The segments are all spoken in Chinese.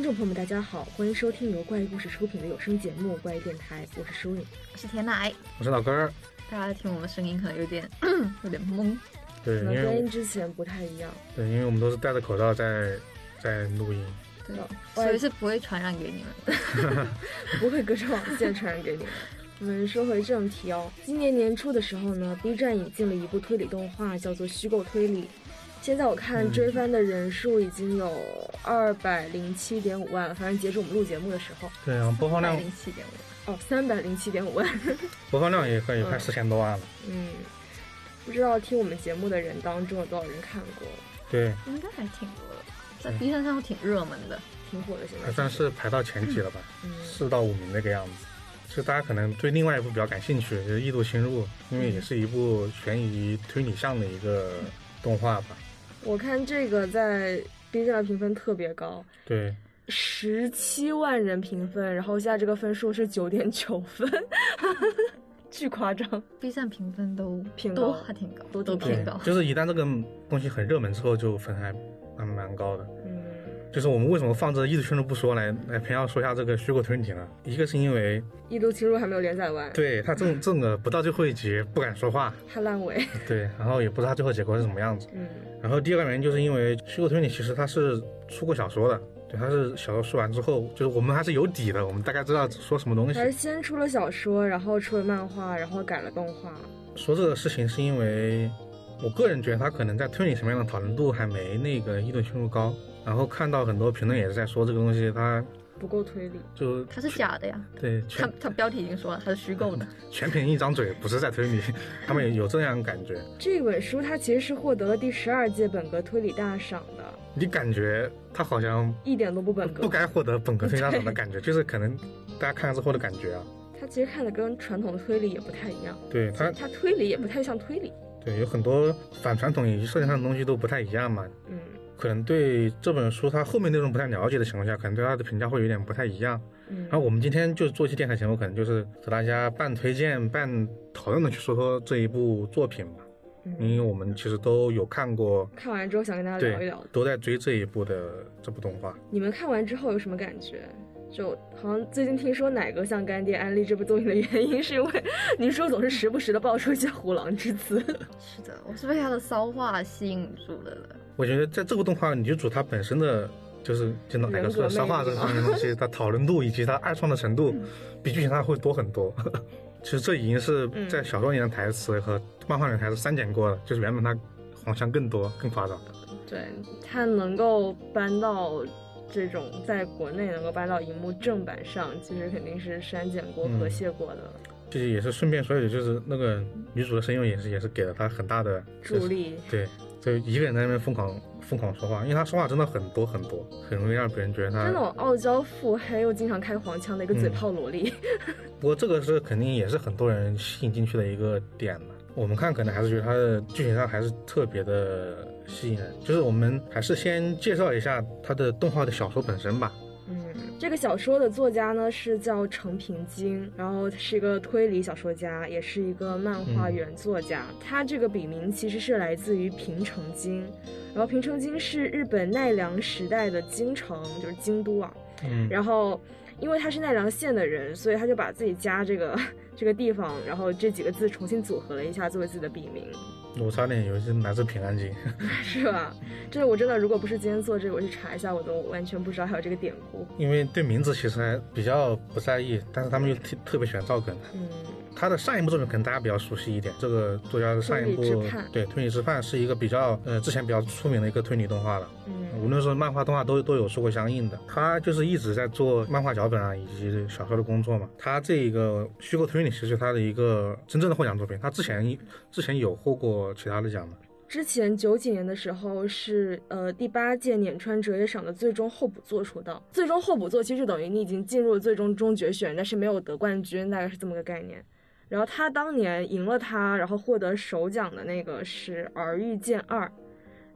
听众朋友们，大家好，欢迎收听由怪异故事出品的有声节目《怪异电台》，我是舒影。我是甜奶，我是老根儿。大家听我们声音可能有点 有点懵，对，因可能跟为之前不太一样。对，因为我们都是戴着口罩在在录音。对哦，所以是不会传染给你们的。不会隔着网线传染给你们。我们说回正题哦，今年年初的时候呢，B 站引进了一部推理动画，叫做《虚构推理》。现在我看追番的人数已经有二百零七点五万了，反正截止我们录节目的时候，对，啊播放量零七点五，哦，三百零七点五万。播放量也快也快四千多万了。嗯，不知道听我们节目的人当中有多少人看过，对，应该还挺多的，在 B 站上挺热门的。挺火的现在还。算是排到前几了吧，嗯四到五名那个样子。其实大家可能对另外一部比较感兴趣，就是《异度侵入》，因为也是一部悬疑推理向的一个动画吧。我看这个在 B 站的评分特别高，对，十七万人评分，然后现在这个分数是九点九分，巨夸张。B 站评分都挺高都还挺高，都挺对都挺高，。就是一旦这个东西很热门之后，就分还蛮蛮高的。嗯，就是我们为什么放这异度侵入不说来来偏要说一下这个虚构推理呢？一个是因为异度侵入还没有连载完，对他这这个不到最后一集不敢说话，怕烂尾。对，然后也不知道他最后结果是什么样子。嗯，然后第二个原因就是因为虚构推理其实它是出过小说的，对，它是小说出完之后，就是我们还是有底的，我们大概知道说什么东西还。是先出了小说，然后出了漫画，然后改了动画。说这个事情是因为我个人觉得他可能在推理层面的讨论度还没那个异度侵入高，然后看到很多评论也是在说这个东西它不够推理，就它是假的呀，对它全它标题已经说了，它是虚构的。全凭一张嘴，不是在推理，他们有有这样感觉。这本书它其实是获得了第十二届本格推理大赏的，你感觉它好像一点都不本格。不该获得本格推理大赏的感觉，就是可能大家看了之后的感觉啊。它其实看的跟传统的推理也不太一样，对它，它推理也不太像推理。对有很多反传统以及设定上的东西都不太一样嘛。嗯，可能对这本书它后面内容不太了解的情况下，可能对它的评价会有点不太一样。嗯然后我们今天就做一期电台节目，可能就是和大家半推荐半讨论的去说说这一部作品吧。因嗯，为我们其实都有看过，看完之后想跟大家聊一聊，，都在追这一部的这部动画。你们看完之后有什么感觉？就好像最近听说奶哥向干爹安利这部作品的原因，是因为 你说总是时不时的爆出一些虎狼之词。是的，我是被他的骚话吸引住的了。我觉得在这部动画女主她本身的就是就哪个说的骚话这方面的东西，她讨论度以及她二创的程度，比剧情上会多很多。其实这已经是在小说里的台词和漫画里的台词删减过了，就是原本它好像更多更夸张。对他能够搬到这种在国内能够搬到荧幕正版上，其实肯定是删减过、嗯和谐过的其实也是顺便说一句，就是那个女主的声优也是也是给了她很大的助。力。对，就一个人在那边疯狂疯狂说话，因为她说话真的很多很多，很容易让别人觉得她他那种傲娇腹黑又经常开黄腔的一个嘴炮萝莉，不过这个是肯定也是很多人吸引进去的一个点了。我们看可能还是觉得她的剧情上还是特别的吸引人。就是我们还是先介绍一下它的动画的小说本身吧。嗯，这个小说的作家呢是叫程平京，然后是一个推理小说家，也是一个漫画原作家。他这个笔名其实是来自于平城京，然后平城京是日本奈良时代的京城，就是京都啊。嗯，然后因为他是奈良县的人，所以他就把自己家这个这个地方，然后这几个字重新组合了一下，作为自己的笔名，我差点以为是来自平安京。是吧？这我真的，如果不是今天做这个，我去查一下，我都完全不知道还有这个典故。因为对名字其实还比较不在意，但是他们又特特别喜欢造梗。嗯，他的上一部作品可能大家比较熟悉一点，这个作家的上一部对《推理之判》是一个比较呃之前比较出名的一个推理动画了。嗯无论是漫画、动画都都有做过相应的。他就是一直在做漫画脚本啊，以及小说的工作嘛。他这个虚构推理其实他的一个真正的获奖作品。他之前之前有获过其他的奖吗？之前九几年的时候是呃第八届碾川哲也赏的最终候补作出道，最终候补作其实等于你已经进入了最终终决选，但是没有得冠军，大概是这么个概念。然后他当年赢了他，然后获得首奖的那个是《儿玉见二》，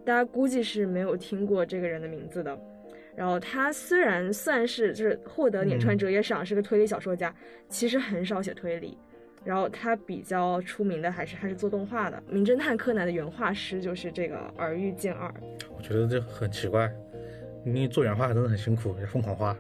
大家估计是没有听过这个人的名字的。然后他虽然算是就是获得碾川哲也赏，是个推理小说家，其实很少写推理。然后他比较出名的还是他是做动画的，《名侦探柯南》的原画师就是这个儿玉健二。我觉得这很奇怪，你做原画真的很辛苦，要疯狂画，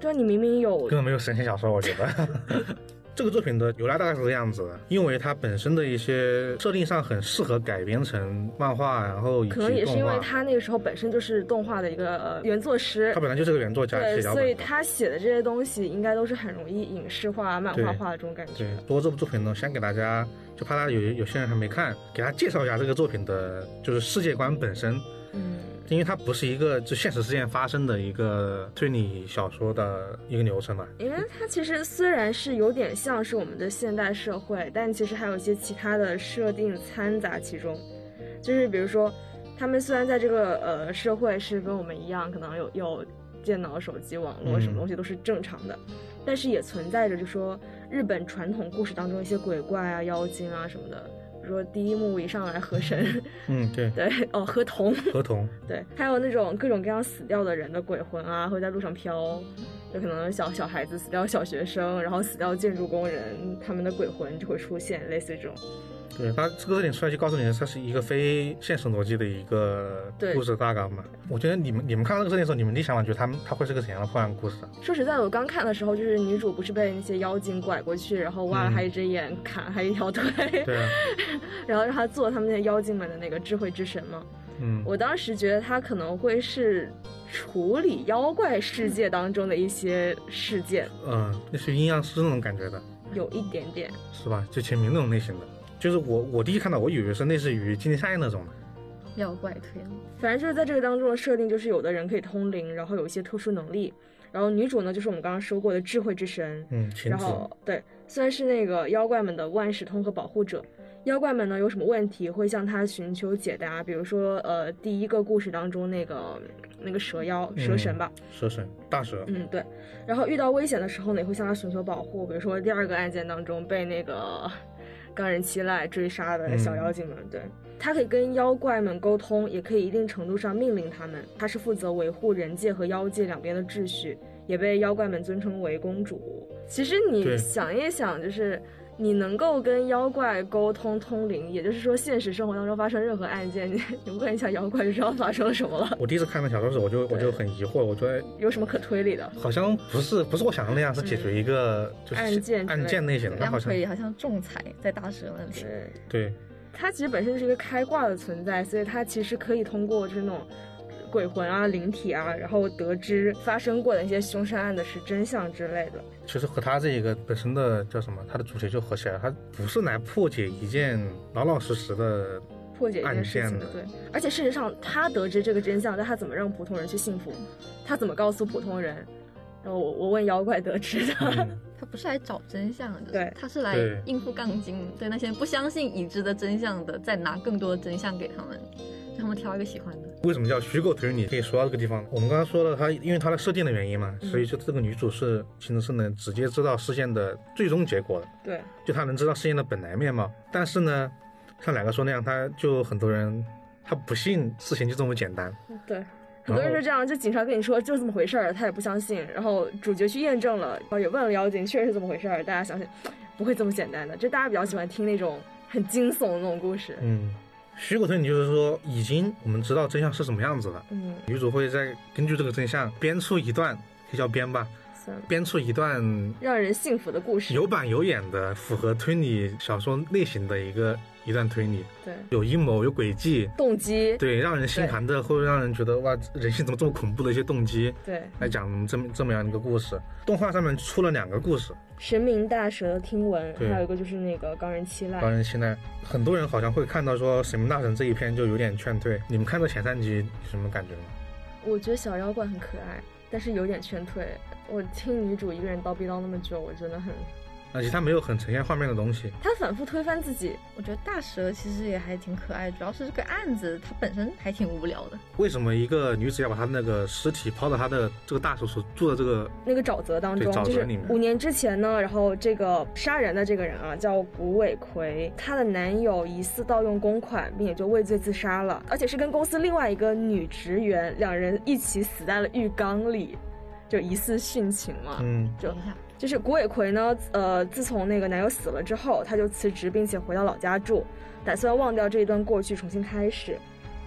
对你明明有根本没有神仙小说，我觉得。这个作品的由来大概是这样子的，因为它本身的一些设定上很适合改编成漫画，然后可能也是因为他那个时候本身就是动画的一个呃原作师他，本来就是个原作家，对，所以。他写的这些东西应该都是很容易影视化、漫画化的这种感觉对。，不过这部作品呢，先给大家，就怕他有有些人还没看，给他介绍一下这个作品的，就是世界观本身，嗯，因为它不是一个就现实事件发生的一个推理小说的一个流程嘛。因为它其实虽然是有点像是我们的现代社会，但其实还有一些其他的设定掺杂其中。就是比如说，他们虽然在这个呃社会是跟我们一样，可能有有电脑、手机、网络嗯什么东西都是正常的，但是也存在着就说日本传统故事当中一些鬼怪啊、妖精啊什么的。比如说第一幕一上来河神，嗯，对，对哦河童，河童，对，还有那种各种各样死掉的人的鬼魂啊，会在路上飘，有可能小小孩子死掉，小学生，然后死掉建筑工人，他们的鬼魂就会出现，类似于这种。对他这个特点出来就告诉你，它是一个非现实逻辑的一个故事大纲嘛。我觉得你们你们看到这个设定的时候，你们第一想法觉得他们他会是个怎样的破案故事啊？说实在的，我刚看的时候，就是女主不是被那些妖精拐过去，然后挖了她一只眼，砍她一条腿，对啊，然后让她做他们那些妖精们的那个智慧之神嘛。嗯，我当时觉得她可能会是处理妖怪世界当中的一些事件，嗯，类似于阴阳师那种感觉的，有一点点。是吧？就秦明那种类型的。就是我我第一看到，我以为是类似于金田夏彦那种的。妖怪推理，反正就是在这个当中的设定，就是有的人可以通灵，然后有一些特殊能力。然后女主呢，就是我们刚刚说过的智慧之神。嗯，然后对，虽然是那个妖怪们的万事通和保护者，妖怪们呢有什么问题会向他寻求解答。比如说，呃，第一个故事当中那个那个蛇妖蛇神吧，蛇神大蛇，嗯对。然后遇到危险的时候呢，也会向他寻求保护。比如说第二个案件当中被那个冈仁期赖追杀的小妖精们，对。他可以跟妖怪们沟通，也可以一定程度上命令他们。他是负责维护人界和妖界两边的秩序，也被妖怪们尊称为公主。其实你想一想，就是你能够跟妖怪沟通通灵，也就是说现实生活当中发生任何案件，你你问一下妖怪就知道发生了什么了，我第一次看那小说时，我就我就很疑惑，我觉得有什么可推理的？好像不是不是我想象那样，是解决一个就是案件案件类型的，好像好像仲裁在大蛇那里。对。对它其实本身就是一个开挂的存在，所以它其实可以通过就是那种鬼魂啊、灵体啊，然后得知发生过的一些凶杀案的是真相之类的。其实和他这一个本身的叫什么，他的主题就合起来了，他不是来破解一件老老实实的，破解一件事情案件的对。而且事实上，他得知这个真相，但他怎么让普通人去信服？他怎么告诉普通人？然后我我问妖怪得知的。嗯，他不是来找真相的，对他是来应付杠精，对那些不相信已知的真相的，再拿更多的真相给他们，让他们挑一个喜欢的。为什么叫虚构推理？可以说到这个地方，我们刚刚说了，他因为他的设定的原因嘛，嗯所以就这个女主是其实是能直接知道事件的最终结果的，对，就她能知道事件的本来面貌。但是呢，像两个说那样，他就很多人他不信事情就这么简单，对。很多人是这样，就警察跟你说就这么回事儿，他也不相信。然后主角去验证了，然后也问了妖精，确实是这么回事儿。大家相信，不会这么简单的。就大家比较喜欢听那种很惊悚的那种故事。嗯。虚构推理就是说，已经我们知道真相是什么样子了，嗯，女主会再根据这个真相编出一段，可以叫编吧，编出一段让人信服的故事。有板有眼的、符合推理小说类型的一个一段推理，对有阴谋、有诡计，动机，对，让人心寒的，或者让人觉得哇，人性怎么这么恐怖的一些动机，对来讲这么这么样一个故事。动画上面出了两个故事，神明大蛇的听闻，还有一个就是那个冈仁期赖当。然现在很多人好像会看到说《神明大神》这一篇就有点劝退。你们看到前三集有什么感觉吗？我觉得小妖怪很可爱，但是有点劝退。我听女主一个人叨逼叨那么久，我真的很……而且它没有很呈现画面的东西，他反复推翻自己，我觉得大蛇其实也还挺可爱，主要是这个案子它本身还挺无聊的。为什么一个女子要把她那个尸体抛到她的这个大叔所住的这个那个沼泽当中，对沼泽就是里面五年之前呢，然后这个杀人的这个人啊叫古尾葵，她的男友疑似盗用公款，并且就畏罪自杀了，而且是跟公司另外一个女职员两人一起死在了浴缸里，就疑似殉情嘛。嗯就等一下，就是古尾葵呢，呃，自从那个男友死了之后，她就辞职，并且回到老家住，打算忘掉这一段过去，重新开始。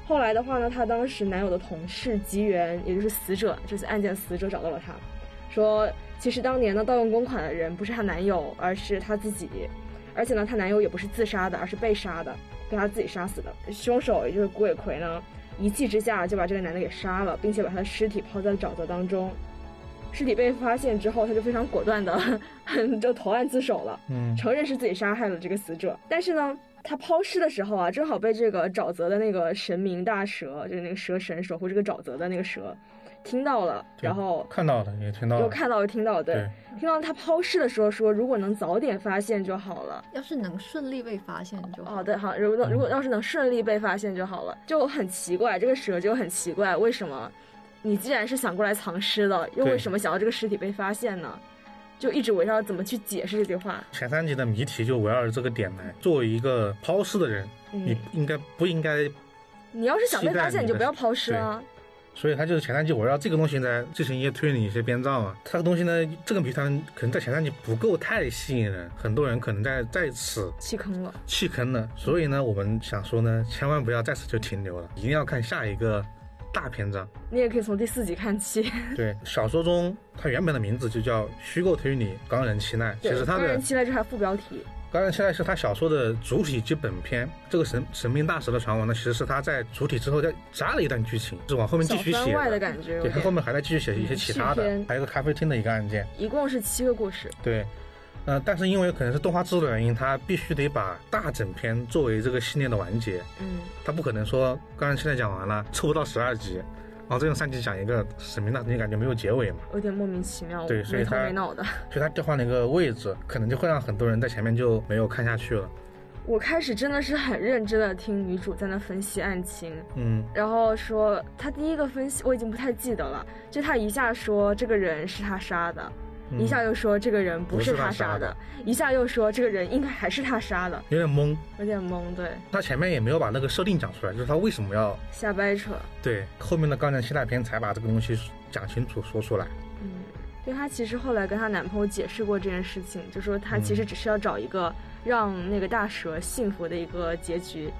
后来的话呢，她当时男友的同事吉原，也就是死者，这次案件死者找到了她，说其实当年呢盗用公款的人不是她男友，而是她自己，而且呢她男友也不是自杀的，而是被杀的，被她自己杀死的。凶手也就是古尾葵呢，一气之下就把这个男的给杀了，并且把他的尸体抛在沼泽当中。尸体被发现之后，他就非常果断的 就投案自首了，嗯承认是自己杀害了这个死者。但是呢，他抛尸的时候啊，正好被这个沼泽的那个神明大蛇，就是那个蛇神守护这个沼泽的那个蛇，听到了，然后看到了，也听到了，又看到又听到，对，对听到他抛尸的时候说，如果能早点发现就好了。要是能顺利被发现就好。哦，对，好，如果嗯如果要是能顺利被发现就好了，就很奇怪，这个蛇就很奇怪，为什么你既然是想过来藏尸的，又为什么想要这个尸体被发现呢？就一直围绕怎么去解释这句话。前三集的谜题就围绕着这个点来。作为一个抛尸的人，你嗯，应该不应该？你要是想被发现，你就不要抛尸啊。所以他就是前三集围绕这个东西在进行一些推理、一些编造啊。这个东西呢，这个谜团可能在前三集不够太吸引人，很多人可能在在此弃坑了，弃坑了。所以呢，我们想说呢，千万不要在此就停留了，一定要看下一个大篇章。你也可以从第四集看起。对，小说中它原本的名字就叫《虚构推理冈人期奈》，其，实它的当然期待这还副标题。冈人期奈是他小说的主体及本篇。这个神神兵大蛇的传闻呢，其实是他在主体之后再加了一段剧情，是往后面继续写小番外的感觉对，他后。面还在继续写一些其他的，还有个咖啡厅的一个案件。一共是七个故事。对，呃，但是因为可能是动画制作的原因，他必须得把大整篇作为这个系列的完结，嗯，他不可能说刚才现在讲完了，凑不到十二集，然后再用三集讲一个神明大，你感觉没有结尾嘛？有点莫名其妙，没头对所以它没脑的。所以他调换了一个位置，可能就会让很多人在前面就没有看下去了。我开始真的是很认真的听女主在那分析案情，嗯，然后说她第一个分析我已经不太记得了，就她一下说这个人是他杀的，嗯一下又说这个人不是他他杀的杀的，一下又说这个人应该还是他杀的，有点懵。有点懵，对，他前面也没有把那个设定讲出来，就是他为什么要瞎掰扯。对后面的钢人期待篇才把这个东西讲清楚说出来。嗯，对她其实后来跟她男朋友解释过这件事情，就说她其实只是要找一个让那个大蛇幸福的一个结局，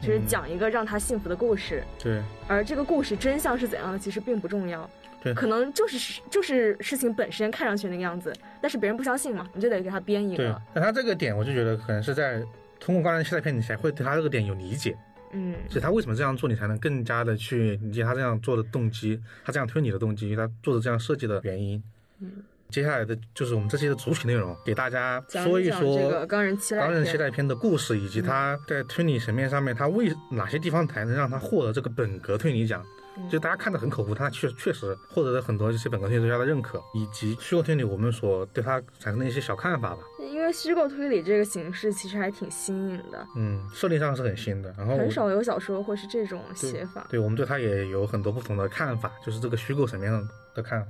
就是嗯讲一个让他幸福的故事。对而这个故事真相是怎样的，其实并不重要。对可能就是就是事情本身看上去那个样子，但是别人不相信嘛，你就得给他编一个对个。，但他这个点，我就觉得可能是在通过钢人期待片，你才会对他这个点有理解，嗯，所以他为什么这样做，你才能更加的去理解他这样做的动机，他这样推理的动机，他做的这样设计的原因。嗯，接下来的就是我们这期的主体内容，给大家说讲讲说这个钢人期待钢人篇期待篇的故事，以及他在推理层面上面，他为哪些地方才能让他获得这个本格推理奖？嗯就大家看得很口胡，他确确实获得了很多这些本科推理作家的认可，以及虚构推理我们所对他产生的一些小看法吧。因为虚构推理这个形式其实还挺新颖的，嗯，设定上是很新的，然后很少有小说会是这种写法。对我们对他也有很多不同的看法，就是这个虚构层面上的看法。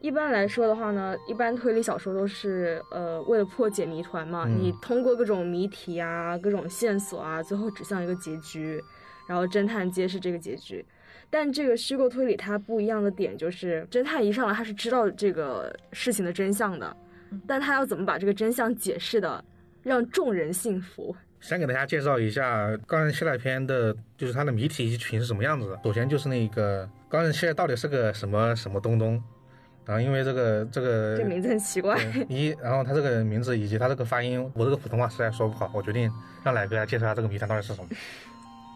一般来说的话呢，一般推理小说都是呃为了破解谜团嘛，嗯你通过各种谜题啊、各种线索啊，最后指向一个结局，然后侦探揭示这个结局。但这个虚构推理它不一样的点就是，侦探一上来他是知道这个事情的真相的，但他要怎么把这个真相解释的让众人信服？先给大家介绍一下《高人期待篇》的，就是它的谜题以及群是什么样子的。首先就是那个高人期待到底是个什么什么东东，然后因为这个这个这名字很奇怪。对一，然后他这个名字以及他这个发音，我这个普通话实在说不好，我决定让奶哥来介绍一下这个谜团到底是什么。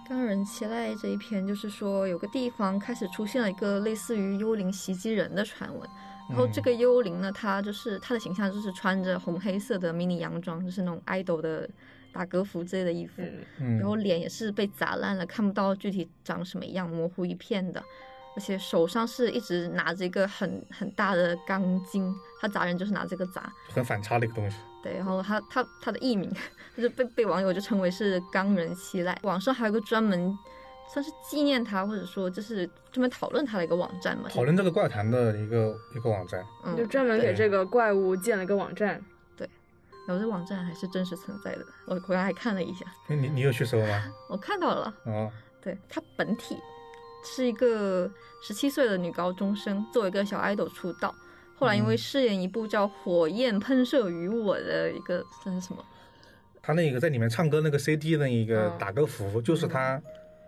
刚人期待这一篇，就是说有个地方开始出现了一个类似于幽灵袭击人的传闻，然后这个幽灵呢，它就是它的形象就是穿着红黑色的迷你洋装，就是那种 idol 的打歌服之类的衣服，然后脸也是被砸烂了，看不到具体长什么样，模糊一片的。而且手上是一直拿着一个很很大的钢筋，他砸人就是拿这个砸。很反差的一个东西。对，然后他他他的艺名，就是被被网友就称为是钢人七濑。网上还有个专门算是纪念他，或者说就是专门讨论他的一个网站嘛。讨论这个怪谈的一个一个网站，嗯，就专门给这个怪物建了一个网站。然后这网站还是真实存在的，我回来还看了一下，你你你有去搜吗？我看到了。哦，对，它本体是一个十七岁的女高中生，作为一个小 idol 出道，后来因为嗯饰演一部叫《火焰喷射于我》的一个算是什么？他那个在里面唱歌那个 CD 的一个嗯打歌服，就是他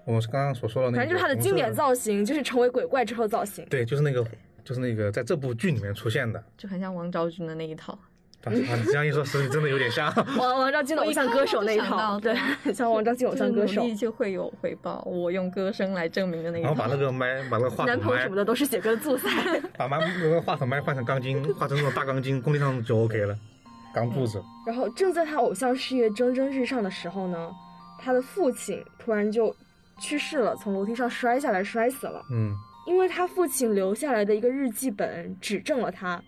我们刚刚所说的那个，反正就是他的经典造型，就是成为鬼怪之后造型。对，就是那个，就是那个在这部剧里面出现的，就很像王昭君的那一套。啊，你这样一说，实际真的有点像 王王昭君的偶像歌手那一套，对，像王昭君偶像歌手，努力就会有回报，我用歌声来证明的那一套。然后把那个麦，把那个话筒麦，男朋友什么的都是写歌的素材。把麦那个话筒麦换成钢筋，换成那种大钢筋，工地上就 OK 了，钢柱子。然后正在他偶像事业蒸蒸日上的时候呢，他的父亲突然就去世了，从楼梯上摔下来摔死了。嗯，因为他父亲留下来的一个日记本指证了他。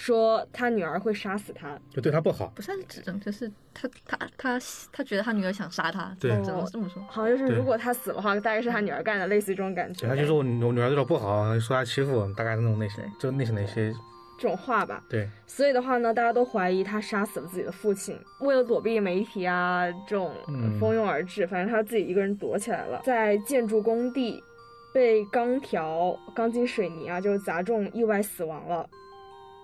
说他女儿会杀死他，就对他不好，不算是指证，就是他他他他觉得他女儿想杀他，对，只能这么说。好像就是如果他死的话，大概是他女儿干的，类似于这种感觉。他就说我我女儿对我不好，说他欺负我，大概是那种类型，就类型的一些这种话吧。对，所以的话呢，大家都怀疑他杀死了自己的父亲，为了躲避媒体啊这种蜂拥而至，反正他自己一个人躲起来了，在建筑工地被钢条、钢筋水泥啊，就是砸中，意外死亡了。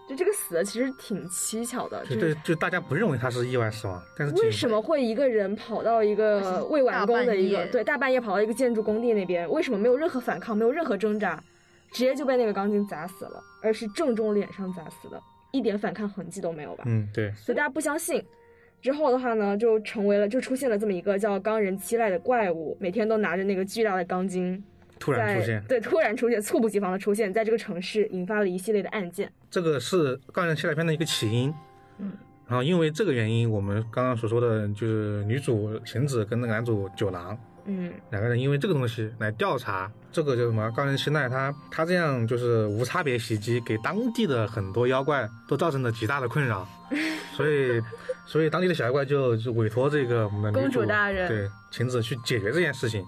就这个死的其实挺蹊跷的，就就就大家不认为他是意外死亡，但是为什么会一个人跑到一个未完工的一个对大半夜跑到一个建筑工地那边，为什么没有任何反抗，没有任何挣扎，直接就被那个钢筋砸死了，而是正中脸上砸死的，一点反抗痕迹都没有吧？嗯，对。所以大家不相信，之后的话呢，就成为了就出现了这么一个叫钢人七濑的怪物，每天都拿着那个巨大的钢筋。突然出现，对，突然出现，猝不及防的出现在这个城市，引发了一系列的案件。这个是钢人七濑片的一个起因，嗯，然后因为这个原因，我们刚刚所说的就是女主晴子跟那个男主九郎，嗯，两个人因为这个东西来调查这个叫什么钢人七濑，他他这样就是无差别袭击，给当地的很多妖怪都造成了极大的困扰，所以所以当地的小妖怪就就委托这个我们的公主大人。对晴子去解决这件事情。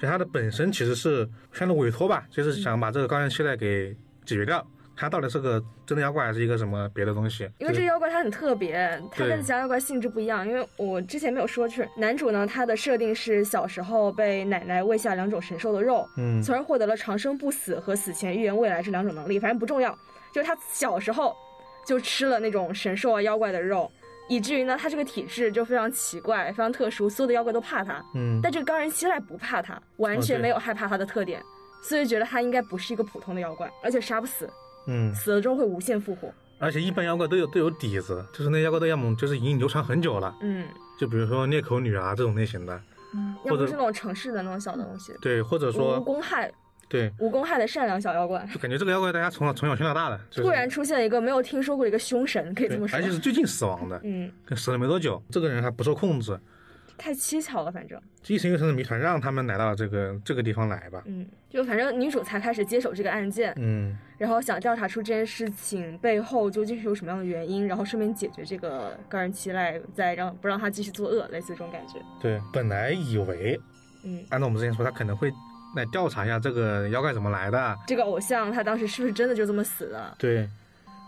就他的本身其实是相当委托吧，就是想把这个高原期待给解决掉。它到底是个真的妖怪还是一个什么别的东西？因为这个妖怪它很特别，它跟其他妖怪性质不一样。因为我之前没有说，是男主呢，他的设定是小时候被奶奶喂下两种神兽的肉，嗯，从而获得了长生不死和死前预言未来这两种能力。反正不重要，就是他小时候就吃了那种神兽啊妖怪的肉。以至于呢，他这个体质就非常奇怪，非常特殊，所有的妖怪都怕他。嗯，但这个钢人七濑不怕他，完全没有害怕他的特点，所以觉得他应该不是一个普通的妖怪，而且杀不死。嗯，死了之后会无限复活。而且一般妖怪都有都有底子，就是那妖怪都要么就是已经流传很久了。嗯，就比如说裂口女啊这种类型的，嗯，要不是那种城市的那种小的东西。对，或者说无公害。对，无公害的善良小妖怪，就感觉这个妖怪大家从小从小听到大的，突然出现了一个没有听说过的一个凶神，可以这么说，而且是最近死亡的，嗯，跟死了没多久，这个人还不受控制，太蹊跷了，反正。一层一层的谜团让他们来到这个这个地方来吧，嗯，就反正女主才开始接手这个案件，嗯，然后想调查出这件事情背后究竟是有什么样的原因，然后顺便解决这个高人期赖，再让不让他继续作恶，类似这种感觉。对，本来以为，嗯，按照我们之前说，他可能会。来调查一下这个妖怪怎么来的，这个偶像他当时是不是真的就这么死的？对，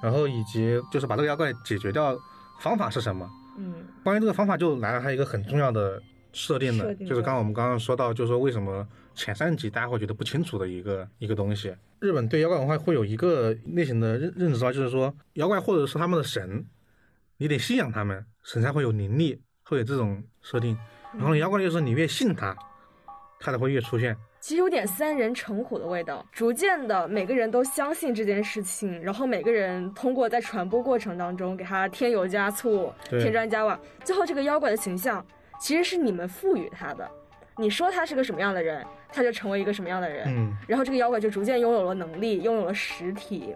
然后以及就是把这个妖怪解决掉方法是什么？嗯，关于这个方法就来了，它一个很重要的设定的，就是刚刚我们刚刚说到，就是说为什么前三集大家会觉得不清楚的一个一个东西。日本对妖怪文化会有一个类型的认认知吧，就是说妖怪或者是他们的神，你得信仰他们，神才会有灵力，会有这种设定。然后妖怪就是你越信他，他才会越出现。其实有点三人成虎的味道，逐渐的每个人都相信这件事情，然后每个人通过在传播过程当中给他添油加醋、添砖加瓦，最后这个妖怪的形象其实是你们赋予他的。你说他是个什么样的人，他就成为一个什么样的人。嗯，然后这个妖怪就逐渐拥有了能力，拥有了实体。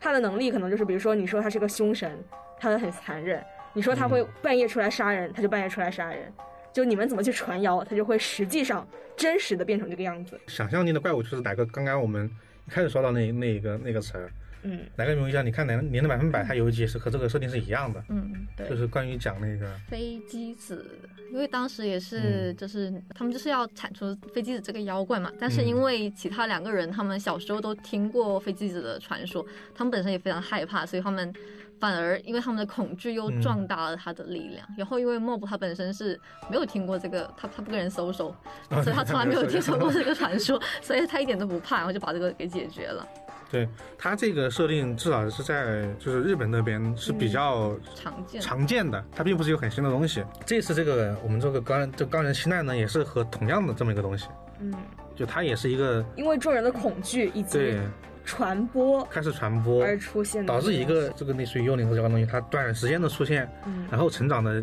他的能力可能就是，比如说你说他是个凶神，他很残忍；你说他会半夜出来杀人，他就半夜出来杀人。就你们怎么去传谣，它就会实际上真实的变成这个样子。想象力的怪物就是哪个？刚刚我们一开始说到那那个那个词儿，嗯，哪个名一下？你看哪年的百分百，它有一集是和这个设定是一样的。嗯，对，就是关于讲那个飞机子，因为当时也是就是他们就是要铲除飞机子这个妖怪嘛，但是因为其他两个人他们小时候都听过飞机子的传说，他们本身也非常害怕，所以他们。反而因为他们的恐惧又壮大了他的力量，然后因为莫布他本身是没有听过这个，他他不跟人搜搜，所以他从来没有听说过这个 传说，所以他一点都不怕，然后就把这个给解决了。对他这个设定至少是在就是日本那边是比较常见常见的，它并不是一个很新的东西。这次这个我们这个钢这钢人期待呢，也是和同样的这么一个东西。嗯，就它也是一个因为众人的恐惧以及对传播开始传播而出现的导致一个这个类似于幽灵这个东西，它短时间的出现，嗯。然后成长的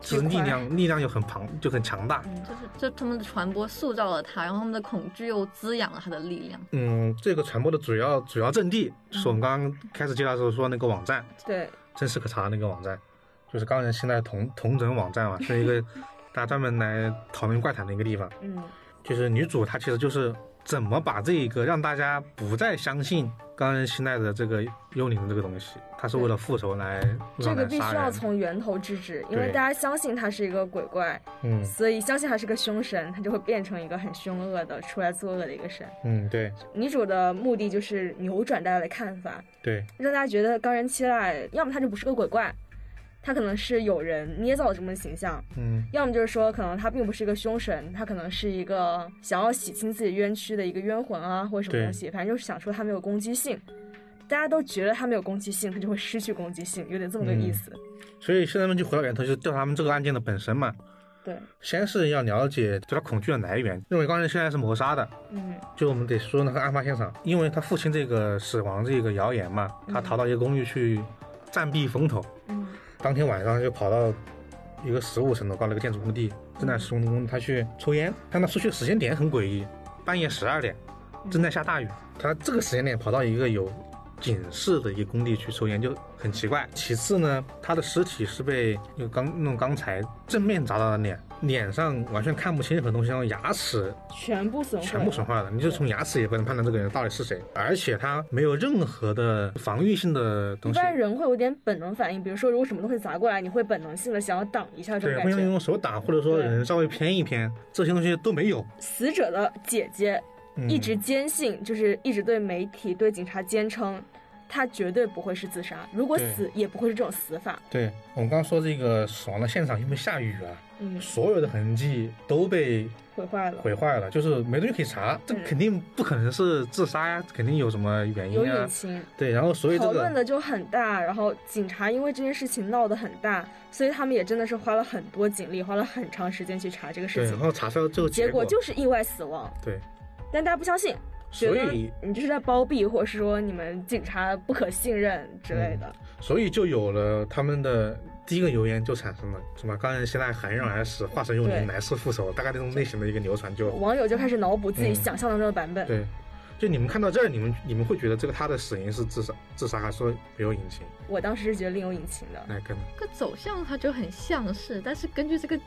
就是力量力量又很庞就很强大。就是就他们的传播塑造了他，然后他们的恐惧又滋养了他的力量。嗯，这个传播的主要主要阵地就是我们刚刚开始介绍的时候说那个网站，对，真实可查的那个网站，就是刚才现在同同人网站嘛，是一个大家专门来讨论怪谈的一个地方。嗯。就是女主她其实就是怎么把这一个让大家不再相信冈仁希奈的这个幽灵的这个东西，他是为了复仇来这个必须要。从源头制止，因为大家相信他是一个鬼怪，嗯所以相信他是个凶神，他就会变成一个很凶恶的出来作恶的一个神。嗯，对女主的目的就是扭转大家的看法，对，让大家觉得冈仁期赖，要么他就不是个鬼怪，他可能是有人捏造了这么个形象，嗯要么就是说可能他并不是一个凶神，他可能是一个想要洗清自己冤屈的一个冤魂啊，或者什么东西，反正就是想说他没有攻击性。大家都觉得他没有攻击性，他就会失去攻击性，有点这么个意思。所以现在呢就回到源头，就是调查他们这个案件的本身嘛。对，先是要了解对他恐惧的来源，认为刚才现在是谋杀的，嗯就我们得说那个案发现场，因为他父亲这个死亡这个谣言嘛，他逃到一个公寓去暂避风头，嗯当天晚上就跑到一个十五层楼高那个建筑工地，正在施工中，他去抽烟，但他出去的时间点很诡异，半夜十二点，正在下大雨，他这个时间点跑到一个有警示的一个工地去抽烟，就很奇怪。其次呢，他的尸体是被用钢那种钢材正面砸到了脸，脸上完全看不清任何东西，然后牙齿全部损毁，全部损坏了，你就从牙齿也不能判断这个人到底是谁，而且他没有任何的防御性的东西，一般人会有点本能反应，比如说如果什么东西砸过来，你会本能性的想要挡一下这对，种感觉。会用用手挡，或者说人稍微偏一偏，这些东西都没有。死者的姐姐嗯一直坚信，就是一直对媒体、对警察坚称，他绝对不会是自杀，如果死也不会是这种死法。对我们刚刚说这个死亡的现场，因为下雨啊，嗯，所有的痕迹都被毁坏了，毁坏了，就是没东西可以查，这嗯。肯定不可能是自杀呀，肯定有什么原因啊？隐。情。对，然后所以这讨论的就很大，然后警察因为这件事情闹得很大，所以他们也真的是花了很多警力，花了很长时间去查这个，事情，然后查出来最后结果果就是意外死亡。对，但大家不相信，觉得所以你这是在包庇，或者是说你们警察不可信任之类的。所以就有了他们的第一个谣言就产生了，什么冈仁现在含冤而死，化成幽对灵来世复仇，大概这种类型的一个流传就网友就开始脑补自己嗯想象当中的版本。对。就你们看到这儿，你们你们会觉得这个他的死因是自杀，自杀还是说没有隐情？我当时是觉得另有隐情的。来跟这个走向它就很像是，但是根据这个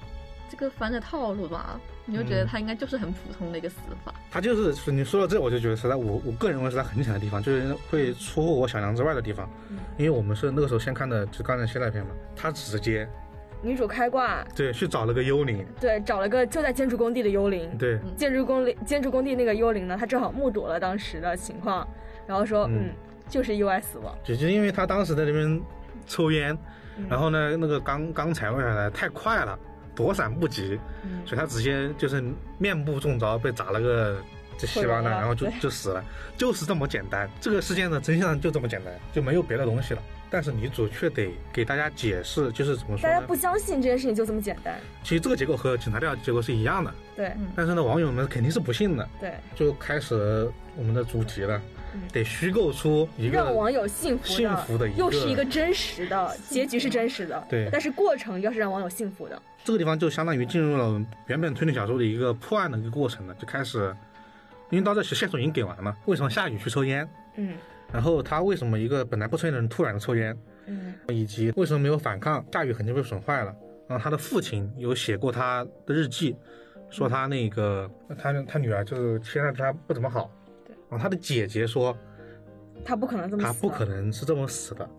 这个番的套路吧，你就觉得他应该就是很普通的一个死法。他就是你说到这，我就觉得实在我我个人认为是他很浅的地方，就是会出乎我想象之外的地方。嗯因为我们是那个时候先看的就刚才现代片嘛，他直接女主开挂，对去找了个幽灵，对，找了个就在建筑工地的幽灵。对建筑工地建筑工地那个幽灵呢，他正好目睹了当时的情况，然后说，嗯嗯，就是意外死亡。就是因为他当时在那边抽烟，嗯然后呢那个钢钢材落下来太快了，躲闪不及，嗯所以他直接就是面部中招，被砸了个这稀巴烂，然后就就死了，就是这么简单。这个事件的真相就这么简单，就没有别的东西了。但是女主却得给大家解释，就是怎么说大家不？相信这件事情就这么简单。其实这个结果和警察调查结果是一样的，对嗯但是呢，网友们肯定是不信的，对，就开始我们的主题了，嗯得虚构出一个让网友幸福的，幸福的一个又是一个真实的结局是真实的，对。但是过程要是让网友幸福的，这个地方就相当于进入了原本推理小说的一个破案的一个过程了，就开始，因为到这线索已经给完了，为什么下雨去抽烟，嗯。然后他为什么一个本来不抽烟的人突然抽烟，嗯。以及为什么没有反抗，下雨肯定被损坏了。然后他的父亲有写过他的日记，说他那个他他女儿就是现在对他不怎么好，对然后他的姐姐说他不可能这么死，他不可。能是这么死的，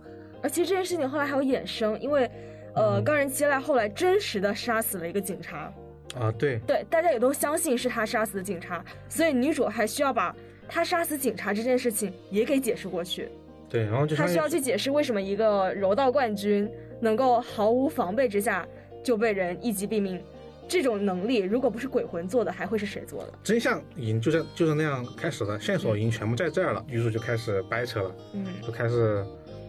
而其实这件事情后来还有衍生，因为呃，嗯冈仁期赖后来真实的杀死了一个警察，啊对，对，大家也都相信是他杀死的警察，所以女主还需要把他杀死警察这件事情也给解释过去。对，然后就他需要去解释为什么一个柔道冠军能够毫无防备之下就被人一击毙命，这种能力如果不是鬼魂做的，还会是谁做的？真相已经就是就是那样开始了，线索已经全部在这儿了，女主就开始掰扯了，嗯，就开始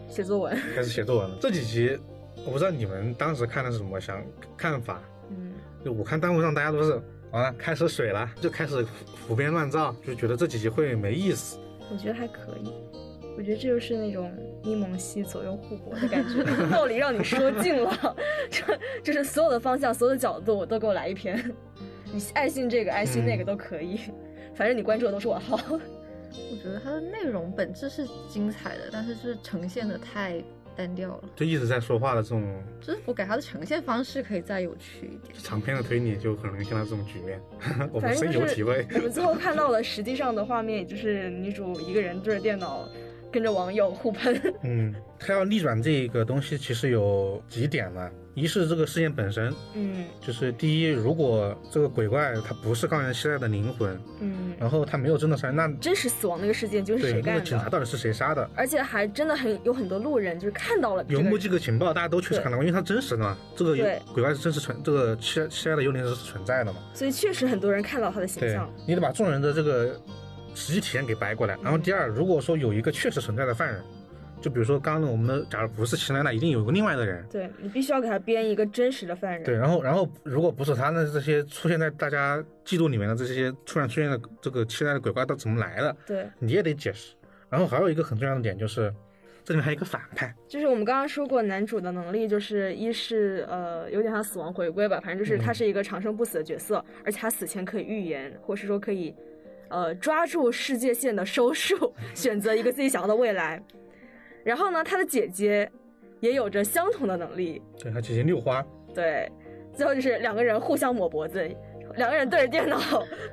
写作文，开始写作文了。这几集我不知道你们当时看的是什么想看法，嗯，就我看弹幕上大家都是完了开始水了，就开始胡编乱造，就觉得这几集会没意思。我觉得还可以，我觉得这就是那种咪蒙系左右互搏的感觉，道理让你说尽了，这就是所有的方向、所有的角度我都给我来一篇，你爱信这个爱信那个都可以，反正你关注的都是我号。我觉得它的内容本质是精彩的，但是是呈现的太单调了。就一直在说话的这种，就是我给它的呈现方式可以再有趣一点。长篇的推理就很容易见到这种局面，我们反有体会。我们最后看到的实际上的画面，也就是女主一个人对着电脑，跟着网友互喷。嗯，他要逆转这个东西，其实有几点呢？一是这个事件本身，嗯就是第一，如果这个鬼怪他不是高原期待的灵魂，嗯，然后他没有真的杀人，那真实死亡那个事件就是谁干的？警察到底是谁杀的？而且还真的很有很多路人就是看到了这个有目击的情报，大家都确实看到过，因为它真实的嘛。这个鬼怪是真实存，这个期期待的幽灵是存在的嘛。所以确实很多人看到他的形象。，你得把众人的这个实际体验给掰过来。然后第二，如果说有一个确实存在的犯人，就比如说刚刚我们的，假如不是齐莱，那一定有个另外的人。对你必须要给他编一个真实的犯人。对，然后然后如果不是他，那这些出现在大家记录里面的这些突然出现的这个期待的鬼怪，到怎么来的？对，你也得解释。然后还有一个很重要的点就是，这里面还有一个反派。就是我们刚刚说过，男主的能力就是一是呃有点像死亡回归吧，反正就是他是一个长生不死的角色，而且他死前可以预言，或是说可以呃抓住世界线的收束，选择一个自己想要的未来。然后呢，他的姐姐也有着相同的能力，对他姐姐六花，对，最后就是两个人互相抹脖子，两个人对着电脑，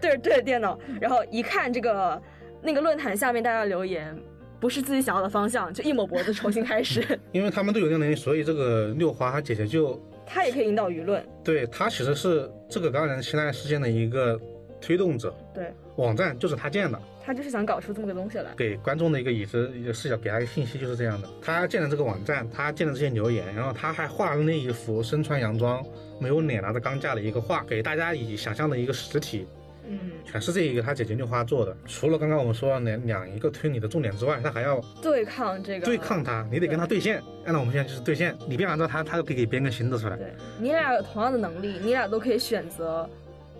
对着对着电脑，然后一看这个那个论坛下面大家留言，不是自己想要的方向，就一抹脖子重新开始。因为他们都有这个能力，所以这个六花他姐姐就他也可以引导舆论，对他其实是这个高原期待事件的一个推动者，对网站就是他建的。他就是想搞出这么个东西来。给观众的一个已知一个视角，给他一个信息就是这样的。他建了这个网站，他建了这些留言，然后他还画了那一幅身穿洋装、没有脸拿着钢架的一个画，给大家以想象的一个实体，嗯，全是这一个他姐姐六花做的。除了刚刚我们说的两两一个推理的重点之外，他还要对抗这个对抗他，你得跟他对线。按照我们现在就是对线，你编完之后，他他就可以给编个新的出来。对你俩有同样的能力，你俩都可以选择，